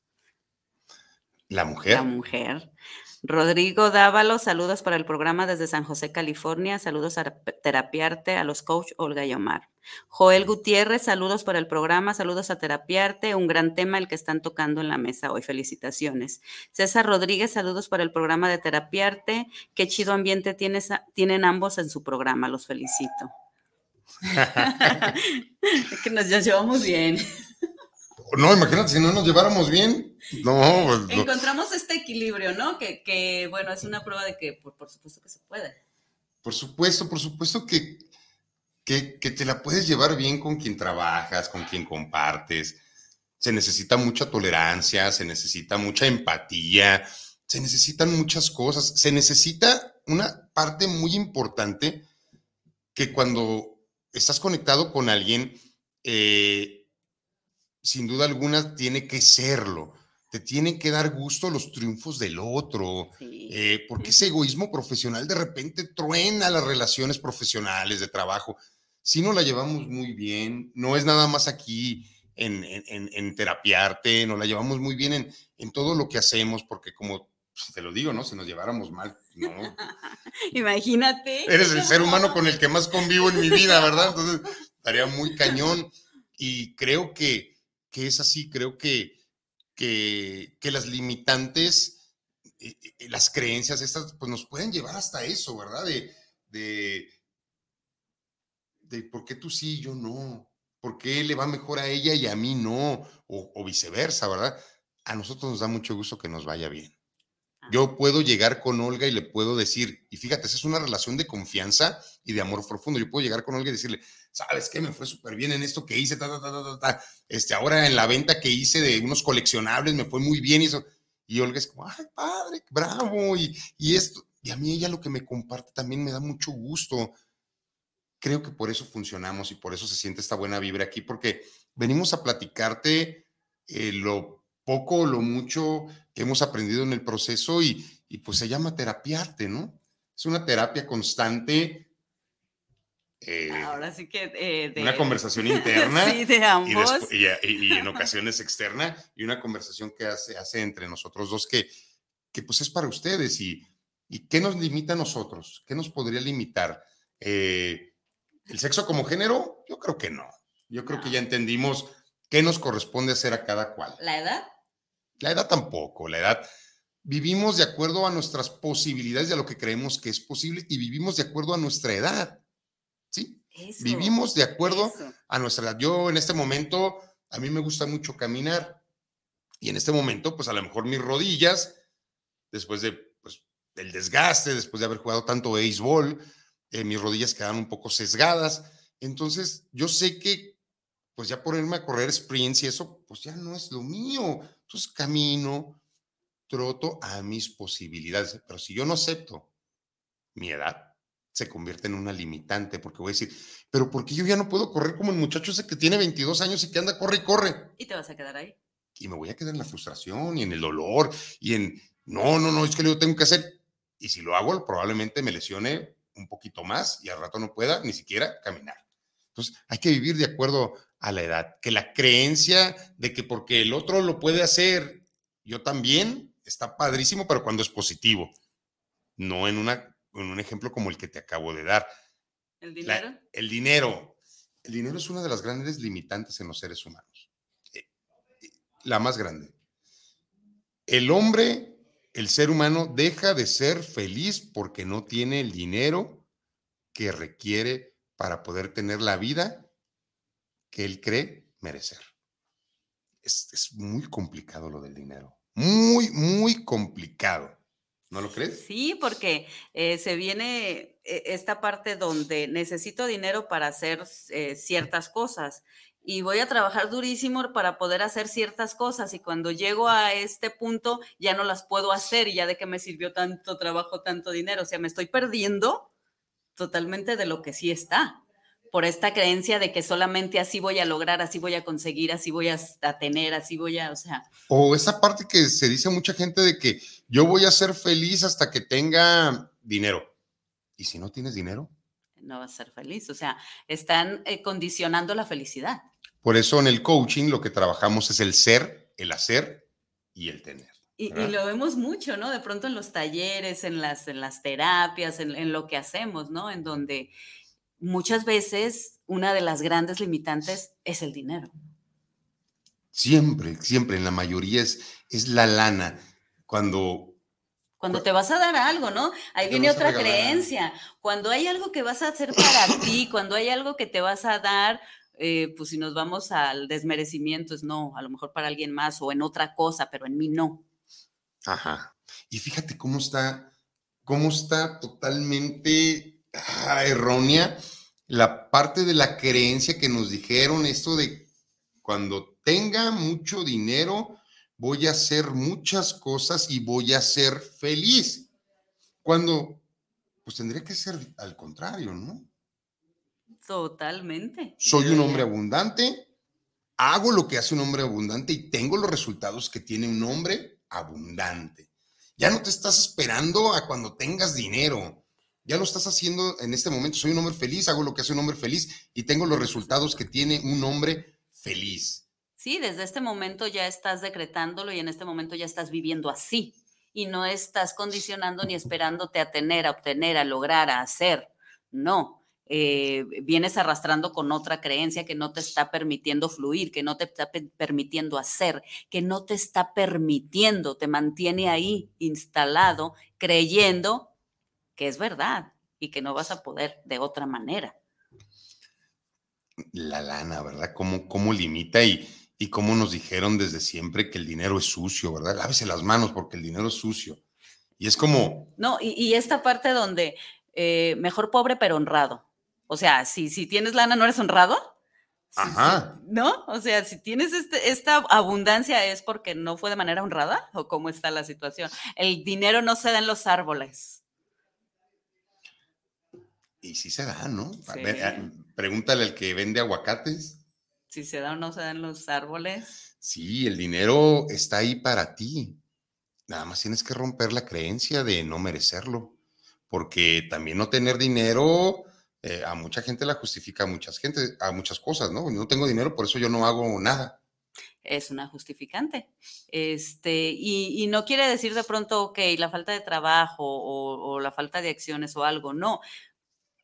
La mujer. La mujer. Rodrigo Dávalo, saludos para el programa desde San José, California. Saludos a Terapiarte, a los coach Olga y Omar. Joel Gutiérrez, saludos para el programa, saludos a Terapiarte, un gran tema el que están tocando en la mesa hoy. Felicitaciones. César Rodríguez, saludos para el programa de Terapiarte. Qué chido ambiente tienes, tienen ambos en su programa, los felicito. que nos llevamos bien. No, imagínate si no nos lleváramos bien. No, pues, Encontramos este equilibrio, ¿no? Que, bueno, es una prueba de que por, supuesto que se puede. Por supuesto, por supuesto que, que, te la puedes llevar bien con quien trabajas, con quien compartes. Se necesita mucha tolerancia, se necesita mucha empatía, se necesitan muchas cosas. Se necesita una parte muy importante que cuando estás conectado con alguien, eh, sin duda alguna tiene que serlo. Te tiene que dar gusto los triunfos del otro, eh, porque ese egoísmo profesional de repente truena las relaciones profesionales de trabajo. Si no la llevamos muy bien, no es nada más aquí en, en, terapiarte, no la llevamos muy bien en, en todo lo que hacemos, porque como te lo digo, ¿no? Si nos lleváramos mal, no. Imagínate. Eres el ser humano con el que más convivo en mi vida, ¿verdad? Entonces, estaría muy cañón. Y creo que que es así, creo que, que, las limitantes, eh, eh, las creencias estas, pues nos pueden llevar hasta eso, ¿verdad? De, de, de por qué tú sí y yo no, por qué le va mejor a ella y a mí no, o, o viceversa, ¿verdad? A nosotros nos da mucho gusto que nos vaya bien. Yo puedo llegar con Olga y le puedo decir, y fíjate, esa es una relación de confianza y de amor profundo. Yo puedo llegar con Olga y decirle, ¿sabes qué? Me fue súper bien en esto que hice, ta, ta, ta, ta, Este, ahora en la venta que hice de unos coleccionables me fue muy bien y eso. Y Olga es como, ay, padre, bravo, y, y esto. Y a mí ella lo que me comparte también me da mucho gusto. Creo que por eso funcionamos y por eso se siente esta buena vibra aquí, porque venimos a platicarte eh, lo poco o lo mucho que hemos aprendido en el proceso y, y pues se llama terapiarte, ¿no? Es una terapia constante eh, Ahora sí que eh, una conversación interna sí, de ambos. Y, en ocasiones externa y una conversación que hace, hace entre nosotros dos que, que pues es para ustedes y, y qué nos limita a nosotros, qué nos podría limitar. Eh, ¿El sexo como género? Yo creo que no. Yo creo que ya entendimos qué nos corresponde hacer a cada cual. ¿La edad? La edad tampoco, la edad. Vivimos de acuerdo a nuestras posibilidades y a lo que creemos que es posible y vivimos de acuerdo a nuestra edad. ¿Sí? Vivimos de acuerdo a nuestra edad. Yo en este momento, a mí me gusta mucho caminar y en este momento, pues a lo mejor mis rodillas, después de, pues, del desgaste, después de haber jugado tanto béisbol, eh, mis rodillas quedan un poco sesgadas. Entonces, yo sé que, pues ya ponerme a correr sprints y eso, pues ya no es lo mío. Entonces camino, troto a mis posibilidades. Pero si yo no acepto mi edad, se convierte en una limitante, porque voy a decir, pero ¿por qué yo ya no puedo correr como el muchacho ese que tiene 22 años y que anda, corre y corre? Y te vas a quedar ahí. Y me voy a quedar en la frustración y en el dolor y en, no, no, no, es que lo tengo que hacer. Y si lo hago, probablemente me lesione un poquito más y al rato no pueda ni siquiera caminar. Entonces, hay que vivir de acuerdo a la edad, que la creencia de que porque el otro lo puede hacer, yo también, está padrísimo, pero cuando es positivo, no en, una, en un ejemplo como el que te acabo de dar. ¿El dinero? el dinero. El dinero es una de las grandes limitantes en los seres humanos. Eh, la más grande. El hombre, el ser humano, deja de ser feliz porque no tiene el dinero que requiere para poder tener la vida que él cree merecer. Es, muy complicado lo del dinero. Muy, muy complicado. ¿No lo crees? Sí, porque eh, se viene eh, esta parte donde necesito dinero para hacer eh, ciertas cosas y voy a trabajar durísimo para poder hacer ciertas cosas y cuando llego a este punto ya no las puedo hacer y ya de qué me sirvió tanto trabajo, tanto dinero, o sea, me estoy perdiendo totalmente de lo que sí está por esta creencia de que solamente así voy a lograr, así voy a conseguir, así voy a, tener, así voy a, o sea. O esa parte que se dice mucha gente de que yo voy a ser feliz hasta que tenga dinero. ¿Y si no tienes dinero? No vas a ser feliz, o sea, están eh, condicionando la felicidad. Por eso en el coaching lo que trabajamos es el ser, el hacer y el tener. Y, lo vemos mucho, ¿no? De pronto en los talleres, en las, en las terapias, en, en lo que hacemos, ¿no? En donde muchas veces una de las grandes limitantes es el dinero. Siempre, siempre, en la mayoría es, es la lana. Cuando... Cuando te vas a dar algo, ¿no? Ahí viene otra creencia. Cuando hay algo que vas a hacer para ti, cuando hay algo que te vas a dar, eh, pues si nos vamos al desmerecimiento, es no, a lo mejor para alguien más o en otra cosa, pero en mí no. Ajá. Y fíjate cómo está, cómo está totalmente Ah, errónea la parte de la creencia que nos dijeron, esto de cuando tenga mucho dinero, voy a hacer muchas cosas y voy a ser feliz. Cuando, pues tendría que ser al contrario, ¿no? Totalmente. Soy un hombre abundante, hago lo que hace un hombre abundante y tengo los resultados que tiene un hombre abundante. Ya no te estás esperando a cuando tengas dinero ya lo estás haciendo en este momento. Soy un hombre feliz, hago lo que hace un hombre feliz y tengo los resultados que tiene un hombre feliz. Sí, desde este momento ya estás decretándolo y en este momento ya estás viviendo así y no estás condicionando ni esperándote a tener, a obtener, a lograr, a hacer. No, eh, vienes arrastrando con otra creencia que no te está permitiendo fluir, que no te está permitiendo hacer, que no te está permitiendo, te mantiene ahí instalado creyendo que es verdad y que no vas a poder de otra manera. La lana, ¿verdad? ¿Cómo, cómo limita y, y cómo nos dijeron desde siempre que el dinero es sucio, ¿verdad? Lávese las manos porque el dinero es sucio. Y es como... No, y, esta parte donde eh, mejor pobre pero honrado. O sea, si, si tienes lana, ¿no eres honrado? Ajá. ¿No? O sea, si tienes este, esta abundancia es porque no fue de manera honrada o cómo está la situación. El dinero no se da en los árboles. Y sí se da, ¿no? pregúntale al que vende aguacates. Si se da o no se dan los árboles. Sí, el dinero está ahí para ti. Nada más tienes que romper la creencia de no merecerlo. Porque también no tener dinero, eh, a mucha gente la justifica a muchas gente, a muchas cosas, ¿no? No tengo dinero, por eso yo no hago nada. Es una justificante. Este, y, no quiere decir de pronto, ok, la falta de trabajo o, o la falta de acciones o algo, no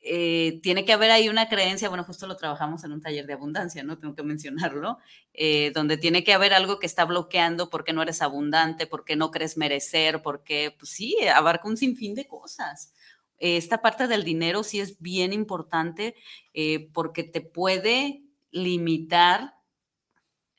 eh, tiene que haber ahí una creencia, bueno, justo lo trabajamos en un taller de abundancia, ¿no? Tengo que mencionarlo, eh, donde tiene que haber algo que está bloqueando porque no eres abundante, porque no crees merecer, porque, pues sí, abarca un sinfín de cosas. esta parte del dinero sí es bien importante eh, porque te puede limitar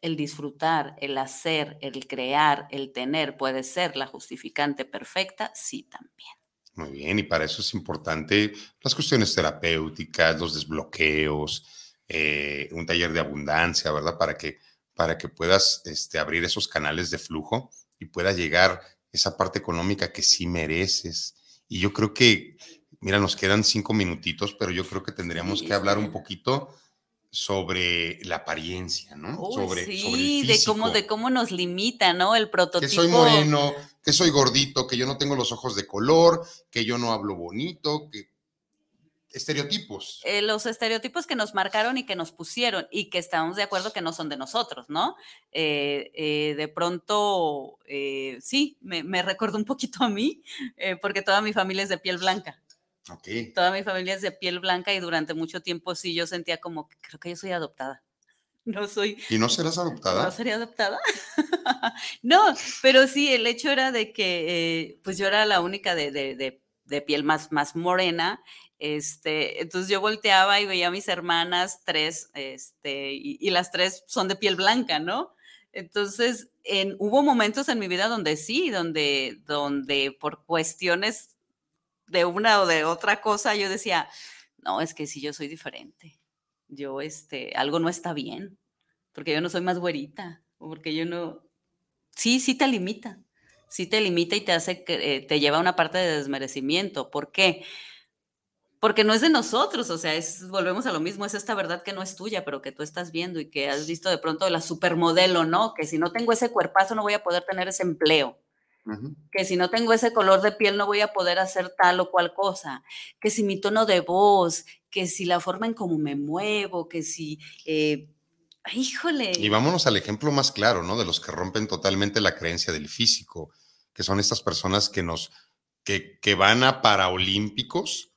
el disfrutar, el hacer, el crear, el tener, puede ser la justificante perfecta, sí también. Muy bien, y para eso es importante las cuestiones terapéuticas, los desbloqueos, eh, un taller de abundancia, ¿verdad? Para que, para que puedas este, abrir esos canales de flujo y pueda llegar esa parte económica que sí mereces. Y yo creo que, mira, nos quedan cinco minutitos, pero yo creo que tendríamos que hablar un poquito sobre la apariencia, ¿no? sobre, sí, de cómo, de cómo nos limita, ¿no? El prototipo. Que soy moreno, que soy gordito, que yo no tengo los ojos de color, que yo no hablo bonito, que estereotipos. Eh, los estereotipos que nos marcaron y que nos pusieron y que estamos de acuerdo que no son de nosotros, ¿no? Eh, eh, de pronto, sí, me, me recuerdo un poquito a mí, porque toda mi familia es de piel blanca. Okay. Toda mi familia es de piel blanca y durante mucho tiempo sí yo sentía como, creo que yo soy adoptada. No soy. ¿Y no serás adoptada? No sería adoptada. no, pero sí, el hecho era de que pues yo era la única de, de, de piel más, más morena este, entonces yo volteaba y veía a mis hermanas, tres, este, y, las tres son de piel blanca, ¿no? Entonces, en, hubo momentos en mi vida donde sí, donde, donde por cuestiones de una o de otra cosa, yo decía, no, es que sí, yo soy diferente. Yo, este, algo no está bien, porque yo no soy más güerita, o porque yo no... Sí, sí te limita, sí te limita y te hace, que, eh, te lleva a una parte de desmerecimiento. ¿Por qué? porque no es de nosotros, o sea, es, volvemos a lo mismo, es esta verdad que no es tuya, pero que tú estás viendo y que has visto de pronto la supermodelo, ¿no? Que si no tengo ese cuerpazo no voy a poder tener ese empleo. Que si no tengo ese color de piel no voy a poder hacer tal o cual cosa. Que si mi tono de voz, que si la forma en cómo me muevo, que si... Eh, híjole. Y vámonos al ejemplo más claro, ¿no? De los que rompen totalmente la creencia del físico, que son estas personas que nos... que, que van a paraolímpicos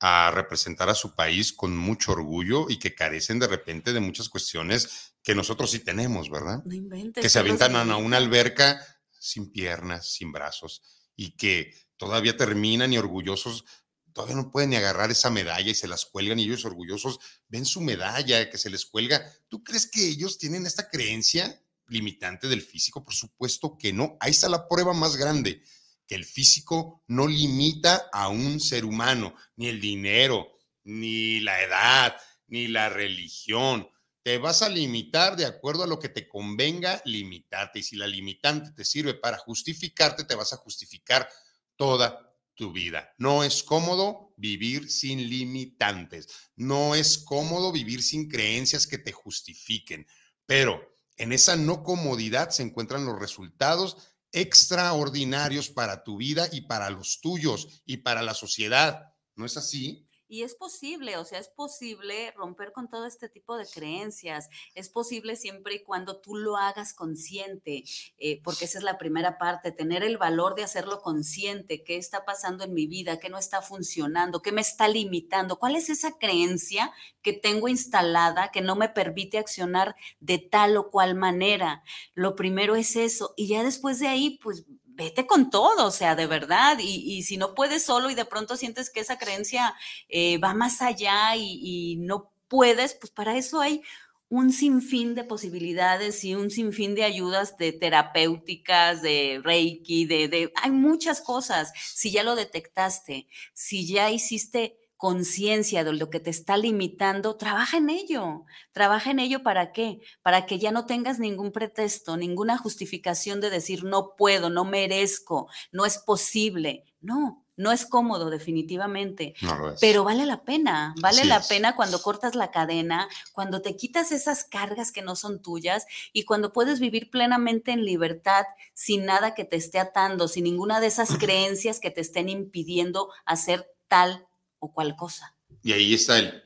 a representar a su país con mucho orgullo y que carecen de repente de muchas cuestiones que nosotros sí tenemos, ¿verdad? No inventes, que se aventan a una alberca sin piernas, sin brazos y que todavía terminan y orgullosos, todavía no pueden ni agarrar esa medalla y se las cuelgan y ellos orgullosos ven su medalla que se les cuelga. ¿Tú crees que ellos tienen esta creencia limitante del físico? Por supuesto que no. Ahí está la prueba más grande que el físico no limita a un ser humano, ni el dinero, ni la edad, ni la religión. Te vas a limitar de acuerdo a lo que te convenga limitarte. Y si la limitante te sirve para justificarte, te vas a justificar toda tu vida. No es cómodo vivir sin limitantes. No es cómodo vivir sin creencias que te justifiquen. Pero en esa no comodidad se encuentran los resultados extraordinarios para tu vida y para los tuyos y para la sociedad. ¿No es así? Y es posible, o sea, es posible romper con todo este tipo de creencias. Es posible siempre y cuando tú lo hagas consciente, eh, porque esa es la primera parte, tener el valor de hacerlo consciente. ¿Qué está pasando en mi vida? ¿Qué no está funcionando? ¿Qué me está limitando? ¿Cuál es esa creencia que tengo instalada que no me permite accionar de tal o cual manera? Lo primero es eso. Y ya después de ahí, pues vete con todo, o sea, de verdad. Y, si no puedes solo y de pronto sientes que esa creencia eh, va más allá y, no puedes, pues para eso hay un sinfín de posibilidades y un sinfín de ayudas de terapéuticas, de Reiki, de, de, hay muchas cosas. Si ya lo detectaste, si ya hiciste conciencia de lo que te está limitando, trabaja en ello. Trabaja en ello para qué? Para que ya no tengas ningún pretexto, ninguna justificación de decir no puedo, no merezco, no es posible. No, no es cómodo definitivamente, pero vale la pena, vale la pena cuando cortas la cadena, cuando te quitas esas cargas que no son tuyas y cuando puedes vivir plenamente en libertad sin nada que te esté atando, sin ninguna de esas creencias que te estén impidiendo hacer tal cual cosa. Y ahí está el,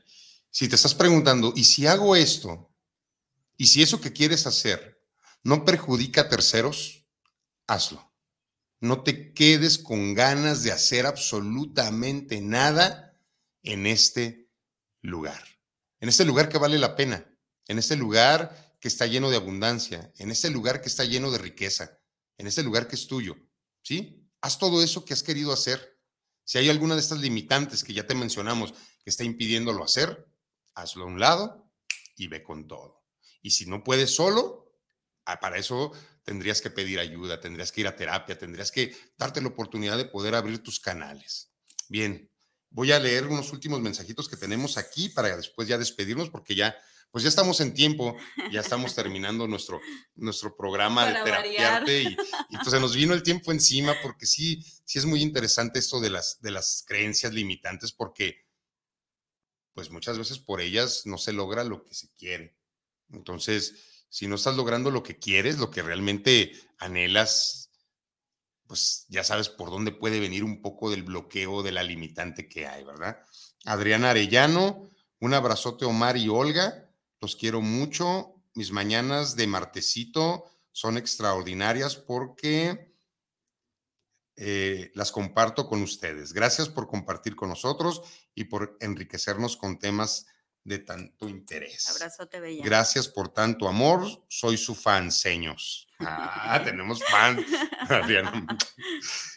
si te estás preguntando, ¿y si hago esto? ¿Y si eso que quieres hacer no perjudica a terceros? Hazlo. No te quedes con ganas de hacer absolutamente nada en este lugar. En este lugar que vale la pena. En este lugar que está lleno de abundancia. En este lugar que está lleno de riqueza. En este lugar que es tuyo. ¿Sí? Haz todo eso que has querido hacer si hay alguna de estas limitantes que ya te mencionamos que está impidiéndolo hacer, hazlo a un lado y ve con todo. Y si no puedes solo, ah, para eso tendrías que pedir ayuda, tendrías que ir a terapia, tendrías que darte la oportunidad de poder abrir tus canales. Bien, voy a leer unos últimos mensajitos que tenemos aquí para después ya despedirnos porque ya pues ya estamos en tiempo, ya estamos terminando nuestro, nuestro programa de terapiarte y, y, pues se nos vino el tiempo encima porque sí, sí es muy interesante esto de las, de las creencias limitantes porque pues muchas veces por ellas no se logra lo que se quiere. Entonces, si no estás logrando lo que quieres, lo que realmente anhelas, pues ya sabes por dónde puede venir un poco del bloqueo, de la limitante que hay, ¿verdad? Adriana Arellano, un abrazote Omar y Olga, los quiero mucho. Mis mañanas de martesito son extraordinarias porque eh, las comparto con ustedes. Gracias por compartir con nosotros y por enriquecernos con temas de tanto interés. Abrazote bella. Gracias por tanto amor. Soy su fan, seños. Ah, tenemos fan.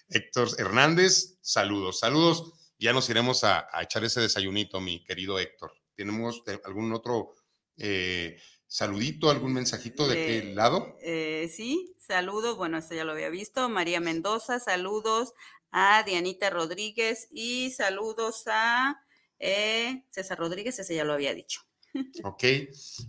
Héctor Hernández, saludos, saludos. Ya nos iremos a, echar ese desayunito, mi querido Héctor. ¿Tenemos algún otro eh, saludito, algún mensajito de qué lado? Eh, sí, saludos. Bueno, esto ya lo había visto. María Mendoza, saludos a Dianita Rodríguez y saludos a eh, César Rodríguez, ese ya lo había dicho. Ok,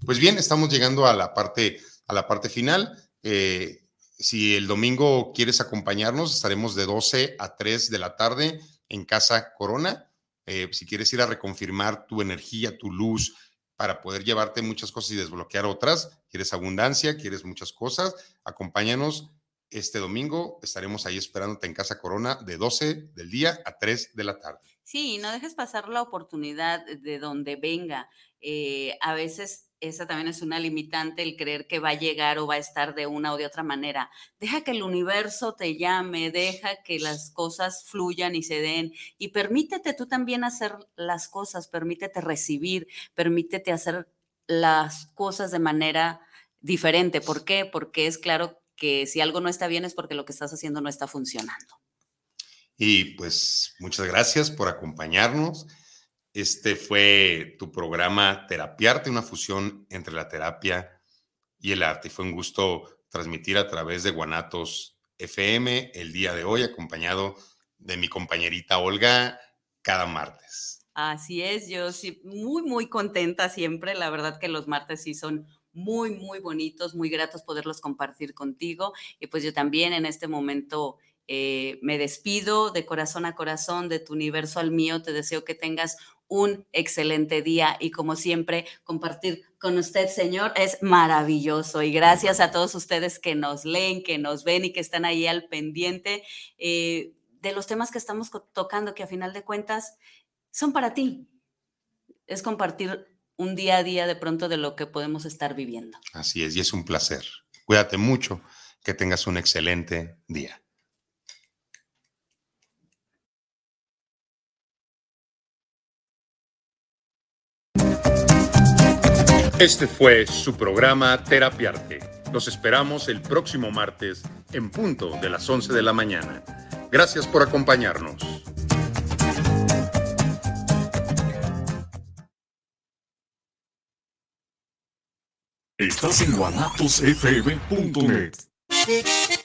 pues bien, estamos llegando a la parte, a la parte final. Eh, si el domingo quieres acompañarnos, estaremos de 12 a 3 de la tarde en Casa Corona. Eh, si quieres ir a reconfirmar tu energía, tu luz, para poder llevarte muchas cosas y desbloquear otras, quieres abundancia, quieres muchas cosas, acompáñanos este domingo. Estaremos ahí esperándote en Casa Corona de 12 del día a 3 de la tarde. Sí, no dejes pasar la oportunidad de donde venga. Eh, a veces esa también es una limitante, el creer que va a llegar o va a estar de una o de otra manera. Deja que el universo te llame, deja que las cosas fluyan y se den y permítete tú también hacer las cosas, permítete recibir, permítete hacer las cosas de manera diferente. ¿Por qué? Porque es claro que si algo no está bien es porque lo que estás haciendo no está funcionando. Y pues muchas gracias por acompañarnos. Este fue tu programa Terapiarte, una fusión entre la terapia y el arte. Fue un gusto transmitir a través de Guanatos FM el día de hoy, acompañado de mi compañerita Olga cada martes. Así es, yo sí, muy, muy contenta siempre. La verdad que los martes sí son muy, muy bonitos, muy gratos poderlos compartir contigo. Y pues yo también en este momento eh, me despido de corazón a corazón, de tu universo al mío. Te deseo que tengas un excelente día y como siempre, compartir con usted, Señor, es maravilloso. Y gracias a todos ustedes que nos leen, que nos ven y que están ahí al pendiente eh, de los temas que estamos tocando, que a final de cuentas son para ti. Es compartir un día a día de pronto de lo que podemos estar viviendo. Así es, y es un placer. Cuídate mucho, que tengas un excelente día. Este fue su programa Terapiarte. Los esperamos el próximo martes en punto de las 11 de la mañana. Gracias por acompañarnos. Estás en.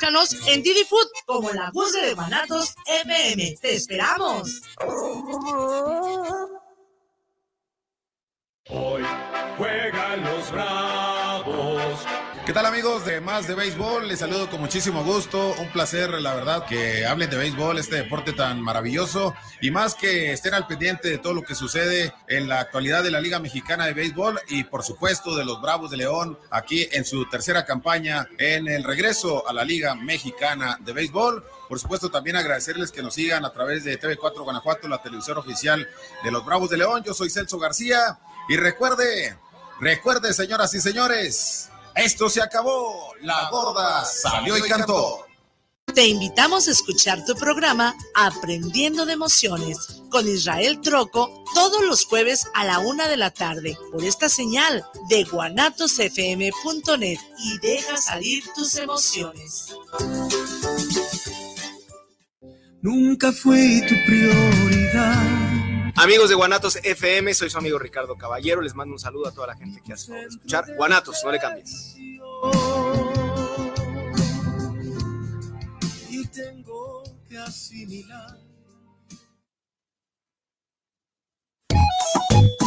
Búscanos en Didi Food como la voz de Banatos FM. ¡Te esperamos! Hoy juegan los Bravos ¿Qué tal amigos de Más de Béisbol? Les saludo con muchísimo gusto. Un placer, la verdad, que hablen de béisbol, este deporte tan maravilloso. Y más que estén al pendiente de todo lo que sucede en la actualidad de la Liga Mexicana de Béisbol y por supuesto de los Bravos de León aquí en su tercera campaña en el regreso a la Liga Mexicana de Béisbol. Por supuesto, también agradecerles que nos sigan a través de TV4 Guanajuato, la televisión oficial de los Bravos de León. Yo soy Celso García y recuerde, recuerde, señoras y señores, esto se acabó. La gorda salió y cantó. Te invitamos a escuchar tu programa Aprendiendo de Emociones con Israel Troco todos los jueves a la una de la tarde por esta señal de guanatosfm.net y deja salir tus emociones. Nunca fue tu prioridad. Amigos de Guanatos FM, soy su amigo Ricardo Caballero. Les mando un saludo a toda la gente que hace escuchar. Guanatos, no le cambies. Y tengo que asimilar.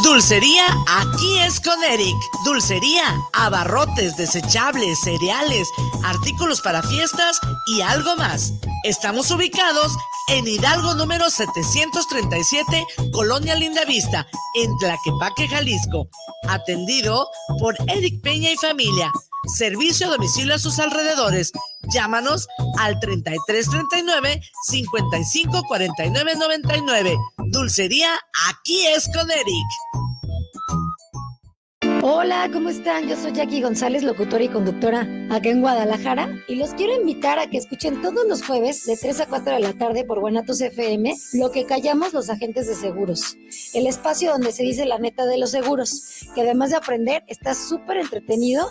Dulcería aquí es con Eric. Dulcería, abarrotes, desechables, cereales, artículos para fiestas y algo más. Estamos ubicados en Hidalgo número 737, Colonia Lindavista, en Tlaquepaque, Jalisco. Atendido por Eric Peña y familia. Servicio a domicilio a sus alrededores. Llámanos al 3339 554999. Dulcería, aquí es con Eric. Hola, ¿cómo están? Yo soy Jackie González, locutora y conductora acá en Guadalajara y los quiero invitar a que escuchen todos los jueves de 3 a 4 de la tarde por Guanatos FM lo que callamos los agentes de seguros, el espacio donde se dice la neta de los seguros, que además de aprender está súper entretenido